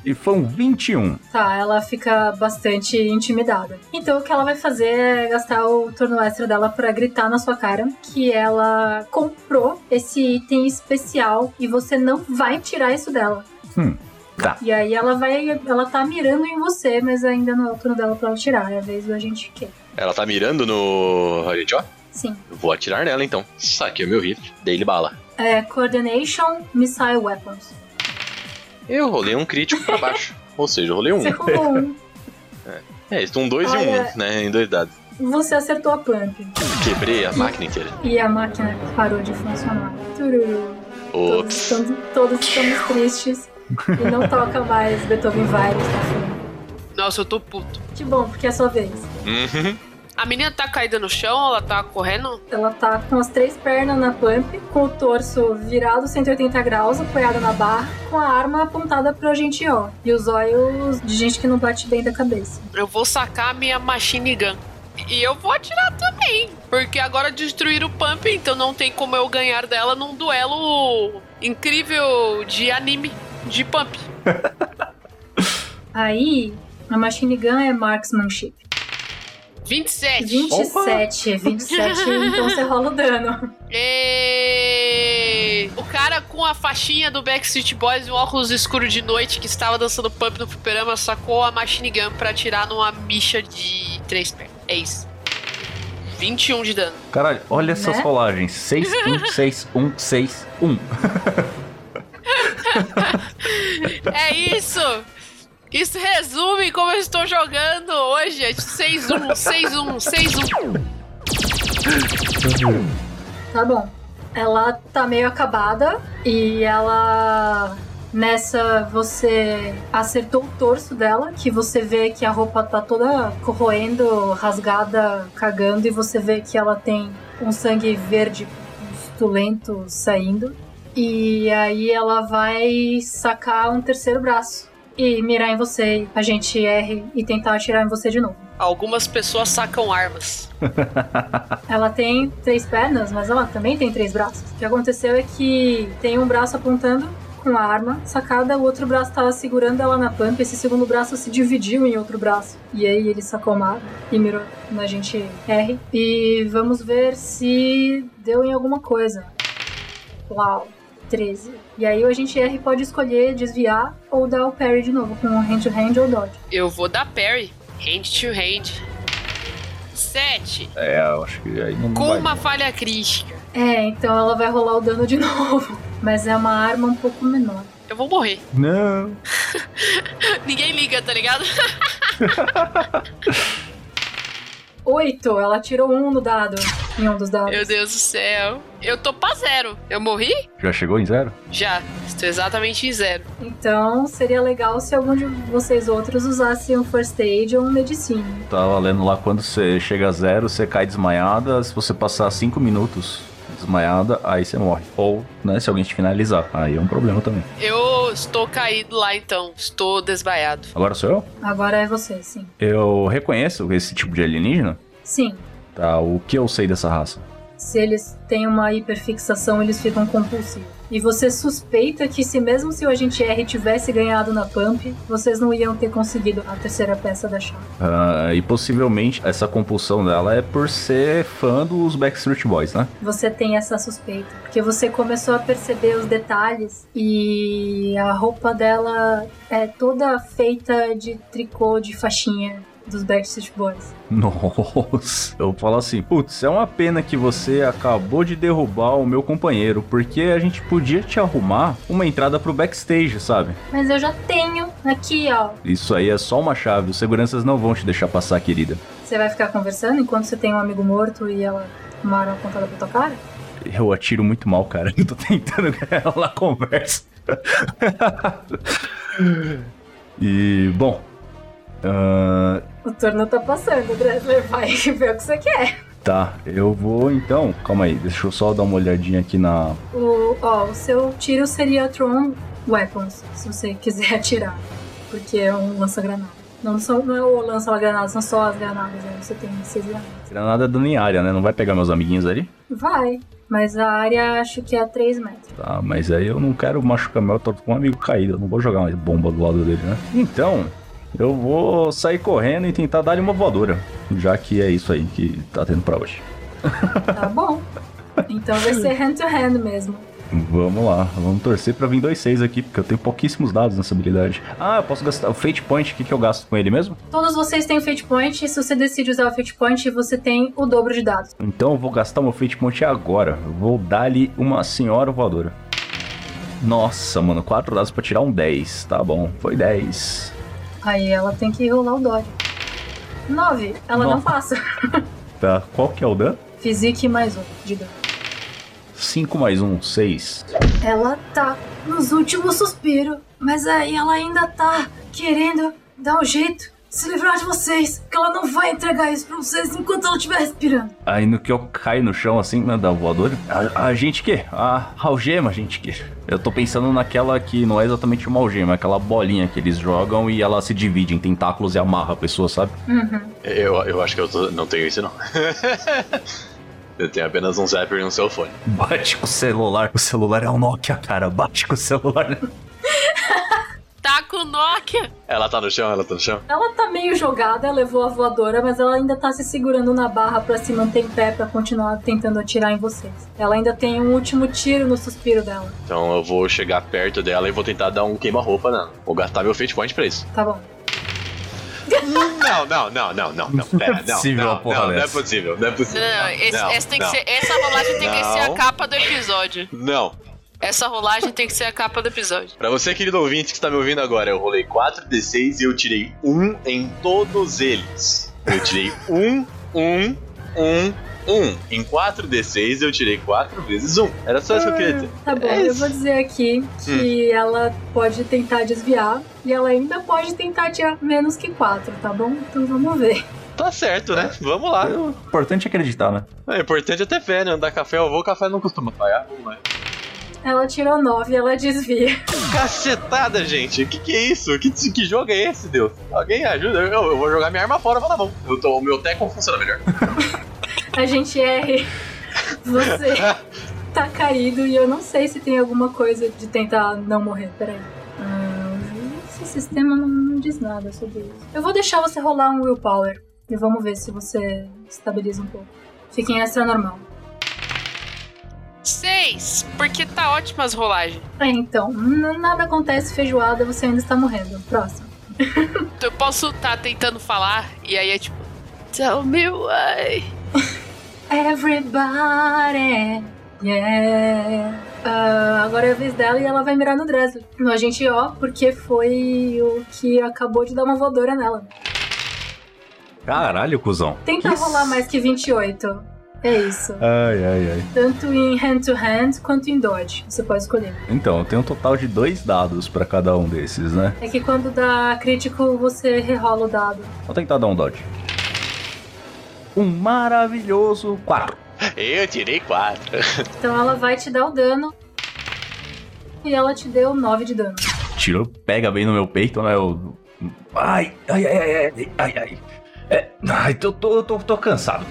E foi um 21. Tá, ela fica bastante intimidada. Então o que ela vai fazer é gastar o turno extra dela pra gritar na sua cara que ela comprou esse item especial e você não vai tirar isso dela. Hum, tá. E aí ela vai. Ela tá mirando em você, mas ainda não é o turno dela pra ela tirar. É a vez do agente Q. Ela tá mirando no. Gente, ó. Sim. Eu Vou atirar nela então. Saquei o meu rifle. Dei-lhe bala. É Coordination Missile Weapons. Eu rolei um crítico pra baixo. Ou seja, eu rolei um. Você rolou um. É, estou um dois e Olha- um, né? Em dois dados. Você acertou a pump. Quebrei a máquina inteira. E a máquina parou de funcionar. Tururu. Todos, estamos, todos estamos tristes. E não toca mais Beethoven Virus na fundo. Nossa, eu tô puto. Que bom, porque é a sua vez. Uhum. A menina tá caída no chão, ela tá correndo? Ela tá com as três pernas na pump, com o torso virado 180 graus, apoiado na barra, com a arma apontada pro agente O. E os olhos de gente que não bate bem da cabeça. Eu vou sacar a minha machine gun. E eu vou atirar também. Porque agora destruíram o Pump, então não tem como eu ganhar dela num duelo incrível de anime de Pump. [LAUGHS] [LAUGHS] Aí, a machine gun é marksmanship. 27. 27, 27, então você rola o dano. E... O cara com a faixinha do Backstreet Boys e um óculos escuro de noite que estava dançando pump no fliperama sacou a machine gun pra atirar numa micha de três pernas. É isso. 21 de dano. Caralho, olha essas Né? rolagens. 6, 1, 6, 1, 6, 1. É isso! Isso resume como eu estou jogando hoje. É 6-1, 6-1, 6-1. Tá bom. Ela tá meio acabada e ela. Nessa, você acertou o torso dela, que você vê que a roupa tá toda corroendo, rasgada, cagando, e você vê que ela tem um sangue verde estulento saindo. E aí ela vai sacar um terceiro braço e mirar em você, a gente R e tentar atirar em você de novo. Algumas pessoas sacam armas. [LAUGHS] Ela tem três pernas, mas ela também tem três braços. O que aconteceu é que tem um braço apontando com a arma sacada, o outro braço tava segurando ela na pampa, esse segundo braço se dividiu em outro braço. E aí ele sacou uma arma e mirou na gente R. E vamos ver se deu em alguma coisa. Uau, 13. E aí o agente R pode escolher desviar ou dar o parry de novo, com hand to hand ou dodge. Eu vou dar parry. Hand to hand. 7. É, eu acho que aí não Com vai. uma falha crítica. É, então ela vai rolar o dano de [LAUGHS] novo. Mas é uma arma um pouco menor. Eu vou morrer. Não. [LAUGHS] Ninguém liga, tá ligado? [LAUGHS] Oito, ela tirou um no dado. Em um dos dados. Meu Deus do céu. Eu tô pra zero. Eu morri? Já chegou em zero? Já. Estou exatamente em zero. Então seria legal se algum de vocês outros usasse um first aid ou um medicine. Tava lendo lá quando você chega a zero, você cai desmaiada. Se você passar 5 minutos desmaiada, aí você morre. Ou, né, se alguém te finalizar. Aí é um problema também. Eu estou caído lá então. Estou desvaiado. Agora sou eu? Agora é você, sim. Eu reconheço esse tipo de alienígena. Sim. Tá, o que eu sei dessa raça? Se eles têm uma hiperfixação, eles ficam compulsivos. E você suspeita que se mesmo se o agente R tivesse ganhado na pump, vocês não iam ter conseguido a terceira peça da chave. Ah, e possivelmente essa compulsão dela é por ser fã dos Backstreet Boys, né? Você tem essa suspeita. Porque você começou a perceber os detalhes e a roupa dela é toda feita de tricô de faixinha dos Backstreet Boys. Nossa. Eu falo assim, putz, é uma pena que você acabou de derrubar o meu companheiro, porque a gente podia te arrumar uma entrada pro backstage, sabe? Mas eu já tenho aqui, ó. Isso aí é só uma chave, os seguranças não vão te deixar passar, querida. Você vai ficar conversando enquanto você tem um amigo morto e ela arma apontada pra tua cara? Eu atiro muito mal, cara. [LAUGHS] Eu tô tentando ganhar ela conversa. [LAUGHS] e, bom. Ah, O turno tá passando, Dressler. Vai [LAUGHS] ver o que você quer. Tá, eu vou então. Calma aí, deixa eu só dar uma olhadinha aqui na. O, ó, o seu tiro seria Tron Weapons, se você quiser [LAUGHS] atirar. Porque é um lança-granada. Não, são, não é o lança-granada, são só as granadas, né? Você tem seis granadas. Granada dando em área, né? Não vai pegar meus amiguinhos ali? Vai, mas a área acho que é a 3 metros. Tá, mas aí eu não quero machucar meu, eu tô com um amigo caído, eu não vou jogar uma bomba do lado dele, né? Então, eu vou sair correndo e tentar dar-lhe uma voadora, já que é isso aí que tá tendo pra hoje. Tá bom. Então vai ser hand-to-hand mesmo. Vamos lá, vamos torcer pra vir 2-6 aqui, porque eu tenho pouquíssimos dados nessa habilidade. Ah, eu posso gastar o Fate Point, o que, que eu gasto com ele mesmo? Todos vocês têm o Fate Point, e se você decide usar o Fate Point, você tem o dobro de dados. Então eu vou gastar meu Fate Point agora. Eu vou dar-lhe uma senhora voadora. Nossa, mano, 4 dados pra tirar um 10. Tá bom, foi 10. Aí ela tem que rolar o dodge. 9, ela não Nossa. passa. [LAUGHS] Tá, qual que é o dano? Physique mais um de dano. 5 mais 1, 6. Ela tá nos últimos suspiros, mas aí ela ainda tá querendo dar um jeito se livrar de vocês, que ela não vai entregar isso pra vocês enquanto ela estiver respirando. Aí no que eu caio no chão assim, né, da voadora, a, a gente que? A algema, a gente que? Eu tô pensando naquela que não é exatamente uma algema, é aquela bolinha que eles jogam e ela se divide em tentáculos e amarra a pessoa, sabe? Uhum. Eu, eu acho que eu tô- não tenho isso, não. [LAUGHS] eu tenho apenas um zapper e um cell phone. Bate com o celular. O celular é um Nokia, cara. Bate com o celular. [LAUGHS] Tá com Nokia. Ela tá no chão, ela tá no chão. Ela tá meio jogada, ela levou a voadora, mas ela ainda tá se segurando na barra pra se manter em pé pra continuar tentando atirar em vocês. Ela ainda tem um último tiro no suspiro dela. Então eu vou chegar perto dela e vou tentar dar um queima-roupa nela. Vou gastar meu fate point pra isso. Tá bom. Não, não, não, não, não, não. Pera, não, possível não, porra não, não é possível, não é Não, possível. não, não. Esse- não, essa, tem que não. ser, essa rolagem tem que ser a Não. capa do episódio. Não. Essa rolagem tem que ser a capa do episódio. Pra você, querido ouvinte que está me ouvindo agora, eu rolei 4d6 e eu tirei 1 em todos eles. Eu tirei 1, 1, 1, 1. Em 4d6 eu tirei 4 vezes 1. Era só isso que eu queria dizer. Tá bom, É eu vou dizer aqui que ela pode tentar desviar e ela ainda pode tentar tirar menos que 4, tá bom? Então vamos ver. Tá certo, né? Vamos lá. O importante é acreditar, né? É importante até fé, né? Andar café eu vou, café não costuma falhar. Vamos lá. Ela tirou 9 ela desvia. [LAUGHS] Cacetada, gente. Que que é isso? Que, que jogo é esse, Deus? Alguém ajuda? Eu, eu vou jogar minha arma fora, vou na mão. Eu tô, o meu Teco funciona melhor. A gente R. Você [LAUGHS] tá caído e eu não sei se tem alguma coisa de tentar não morrer. Peraí. Ah, esse sistema não, não diz nada sobre isso. Eu vou deixar você rolar um willpower e vamos ver se você estabiliza um pouco. Fica em extra normal. Seis, porque tá ótima as rolagens. É, então, nada acontece feijoada, você ainda está morrendo. Próximo. Eu posso estar tentando falar e aí é tipo. Tell me why. [LAUGHS] Everybody, yeah. Ah, agora é a vez dela e ela vai mirar no Dresler. No agente O, porque foi o que acabou de dar uma voadora nela. Caralho, cuzão. Tenta Que rolar mais que 28. É isso. Ai, ai, ai. Tanto em hand-to-hand quanto em dodge. Você pode escolher. Então, eu tenho um total de dois dados pra cada um desses, né? É que quando dá crítico, você rerola o dado. Vou tentar dar um dodge. Um maravilhoso 4. Eu tirei 4. [LAUGHS] Então ela vai te dar o dano. E ela te deu 9 de dano. Tirou, pega bem no meu peito, né? Eu... Ai, ai, ai, ai, ai, ai, ai. É, ai, tô, tô, tô, tô cansado.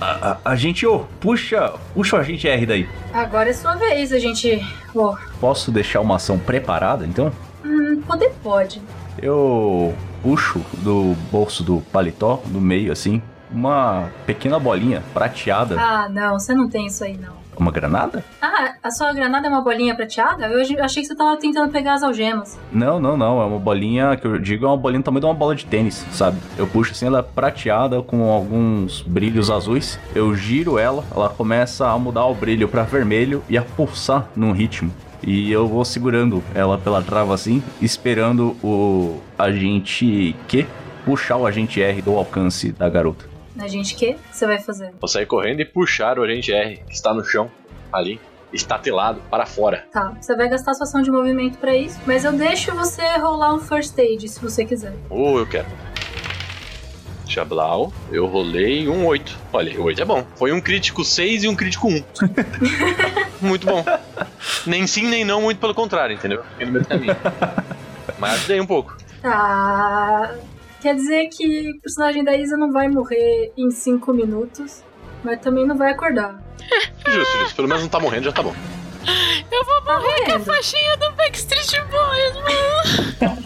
A, a, a gente, ô, puxa, puxa o agente R daí. Agora é sua vez, a gente. Ó, Posso deixar uma ação preparada, então? hum, poder pode. Eu puxo do bolso do paletó, do meio, assim, uma pequena bolinha prateada. Ah, não, você não tem isso aí, não. Uma granada? Ah, a sua granada é uma bolinha prateada? Eu ach- achei que você tava tentando pegar as algemas. Não, não, não. É uma bolinha que eu digo é uma bolinha do tamanho de uma bola de tênis, sabe? Eu puxo assim, ela é prateada com alguns brilhos azuis. Eu giro ela, ela começa a mudar o brilho pra vermelho e a pulsar num ritmo. E eu vou segurando ela pela trava assim, esperando o agente Q puxar o agente R do alcance da garota. A gente, que você vai fazer? Vou sair correndo e puxar o agente R, que está no chão, ali, estatelado, para fora. Tá, você vai gastar sua ação de movimento pra isso, mas eu deixo você rolar um first aid se você quiser. Uh, eu quero. Tia Blau, eu rolei um 8. Olha, o 8 é bom. Foi um crítico 6 e um crítico 1. [LAUGHS] muito bom. Nem sim, nem não, muito pelo contrário, entendeu? Fiquei no meio do caminho. [LAUGHS] Mas ajudei um pouco. Tá. Quer dizer que o personagem da Isa não vai morrer em 5 minutos, mas também não vai acordar. [LAUGHS] Justo, justo. Pelo menos não tá morrendo, já tá bom. Eu vou Tá morrer com a faixinha do Backstreet Boys, mano.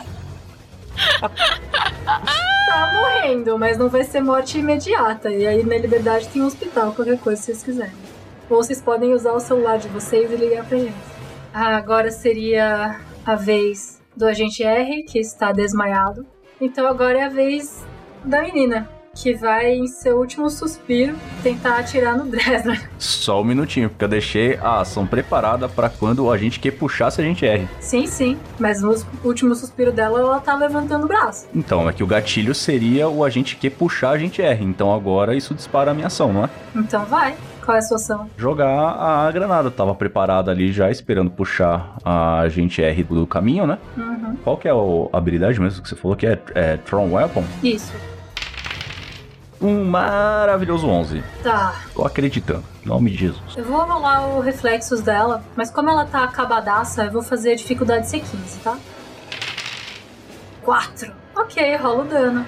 Tá morrendo, mas não vai ser morte imediata. E aí na Liberdade tem um hospital, qualquer coisa se vocês quiserem. Ou vocês podem usar o celular de vocês e ligar pra gente. Ah, agora seria a vez do agente R, que está desmaiado. Então agora é a vez da menina, que vai, em seu último suspiro, tentar atirar no Dresner. Só um minutinho, porque eu deixei a ação preparada pra quando a gente quer puxar se a gente erre. Sim, sim, mas no último suspiro dela, ela tá levantando o braço. Então, é que o gatilho seria o agente que puxar a gente erre. Então agora isso dispara a minha ação, não é? Então vai. Qual é a sua ação? Jogar a granada. Tava preparada ali já, esperando puxar a gente R do caminho, né? Uhum. Qual que é a habilidade mesmo que você falou que é, é Tron Weapon? Isso. Um maravilhoso 11. Tá. Tô acreditando. Em nome de Jesus. Eu vou rolar o reflexos dela, mas como ela tá acabadaça, eu vou fazer a dificuldade C15, tá? 4. Ok, rola o dano.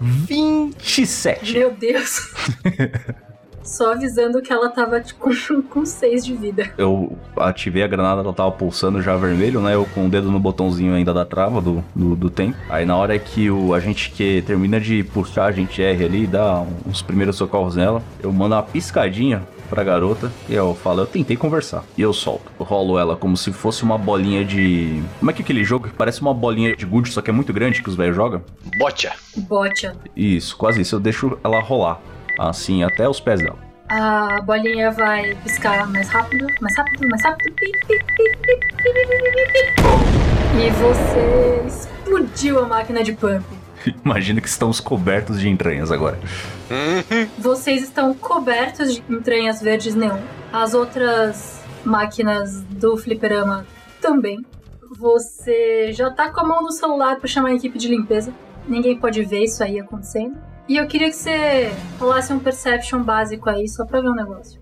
27. Meu Deus. [LAUGHS] Só avisando que ela tava tipo, com 6 de vida. Eu ativei a granada, ela tava pulsando já vermelho, né? Eu com o dedo no botãozinho ainda da trava do, do, do tempo. Aí na hora que o agente que termina de puxar a gente R ali, dá uns primeiros socorros nela, eu mando uma piscadinha pra garota e eu falo, eu tentei conversar. E eu solto. Eu rolo ela como se fosse uma bolinha de. Como é que é aquele jogo que parece uma bolinha de gude, só que é muito grande que os velhos jogam? Bocha. Bocha. Isso, quase isso. Eu deixo ela rolar. Assim, até os pés dela. A bolinha vai piscar mais rápido, mais rápido, mais rápido. E você explodiu a máquina de pump. [LAUGHS] Imagina que estamos cobertos de entranhas agora. Vocês estão cobertos de entranhas verdes neon. As outras máquinas do fliperama também. Você já tá com a mão no celular pra chamar a equipe de limpeza. Ninguém pode ver isso aí acontecendo. E eu queria que você rolasse um perception básico aí, só pra ver um negócio.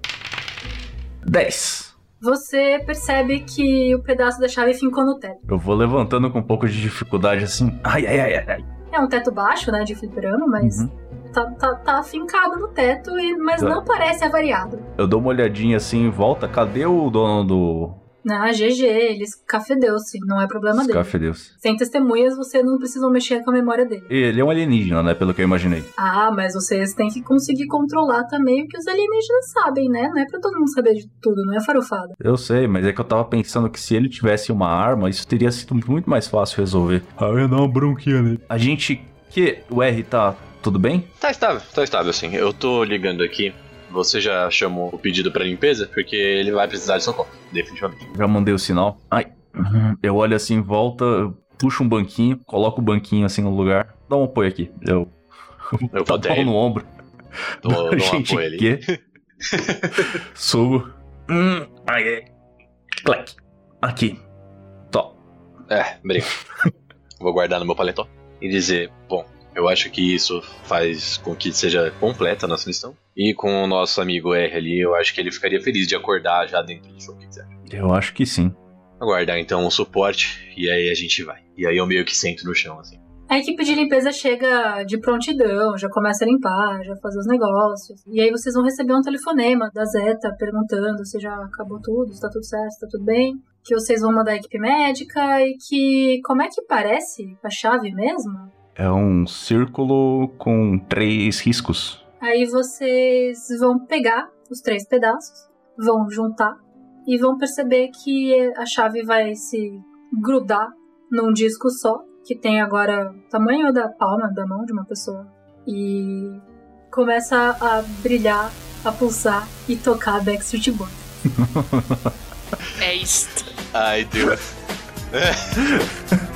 10. Você percebe que o pedaço da chave fincou no teto. Eu vou levantando com um pouco de dificuldade assim. Ai, ai, ai, ai, ai. É um teto baixo, né, de fliperama, mas Uhum. tá, tá, tá fincado no teto, e, mas Tá. não parece avariado. Eu dou uma olhadinha assim em volta. Cadê o dono do Ah, GG, eles cafedeu-se, não é problema dele. Café Deus? Sem testemunhas, você não precisa mexer com a memória dele. Ele é um alienígena, né? Pelo que eu imaginei. Ah, mas vocês têm que conseguir controlar também o que os alienígenas sabem, né? Não é pra todo mundo saber de tudo, não é farofada. Eu sei, mas é que eu tava pensando que se ele tivesse uma arma, isso teria sido muito mais fácil resolver. Ah, eu ia dar uma bronquinha nele. A gente. Que o R tá tudo bem? Tá estável, tá estável sim. Eu tô ligando aqui. Você já chamou o pedido pra limpeza? Porque ele vai precisar de socorro, definitivamente. Já mandei o sinal. Ai. Eu olho assim em volta, puxo um banquinho, coloco o banquinho assim no lugar. Dá um apoio aqui. Eu. Eu [LAUGHS] mão no ombro. Dou, dou um gente apoio ali. que. [LAUGHS] Subo. Hum, ai, ai. Clac. Aqui. Tó. É, obrigado. [LAUGHS] Vou guardar no meu paletó e dizer, bom, eu acho que isso faz com que seja completa a nossa missão. E com o nosso amigo R ali, eu acho que ele ficaria feliz de acordar já dentro do show. Que acha? Eu acho que sim. Aguardar então o suporte e aí a gente vai. E aí eu meio que sento no chão, assim. A equipe de limpeza chega de prontidão, já começa a limpar, já fazer os negócios. E aí vocês vão receber um telefonema da Zeta perguntando se já acabou tudo, se tá tudo certo, se tá tudo bem. Que vocês vão mandar a equipe médica e que. Como é que parece a chave mesmo? É um círculo com três riscos. Aí vocês vão pegar os três pedaços, vão juntar e vão perceber que a chave vai se grudar num disco só, que tem agora o tamanho da palma da mão de uma pessoa. E começa a brilhar, a pulsar e tocar Backstreet Boys. [LAUGHS] É isto. Ai, Deus. [LAUGHS]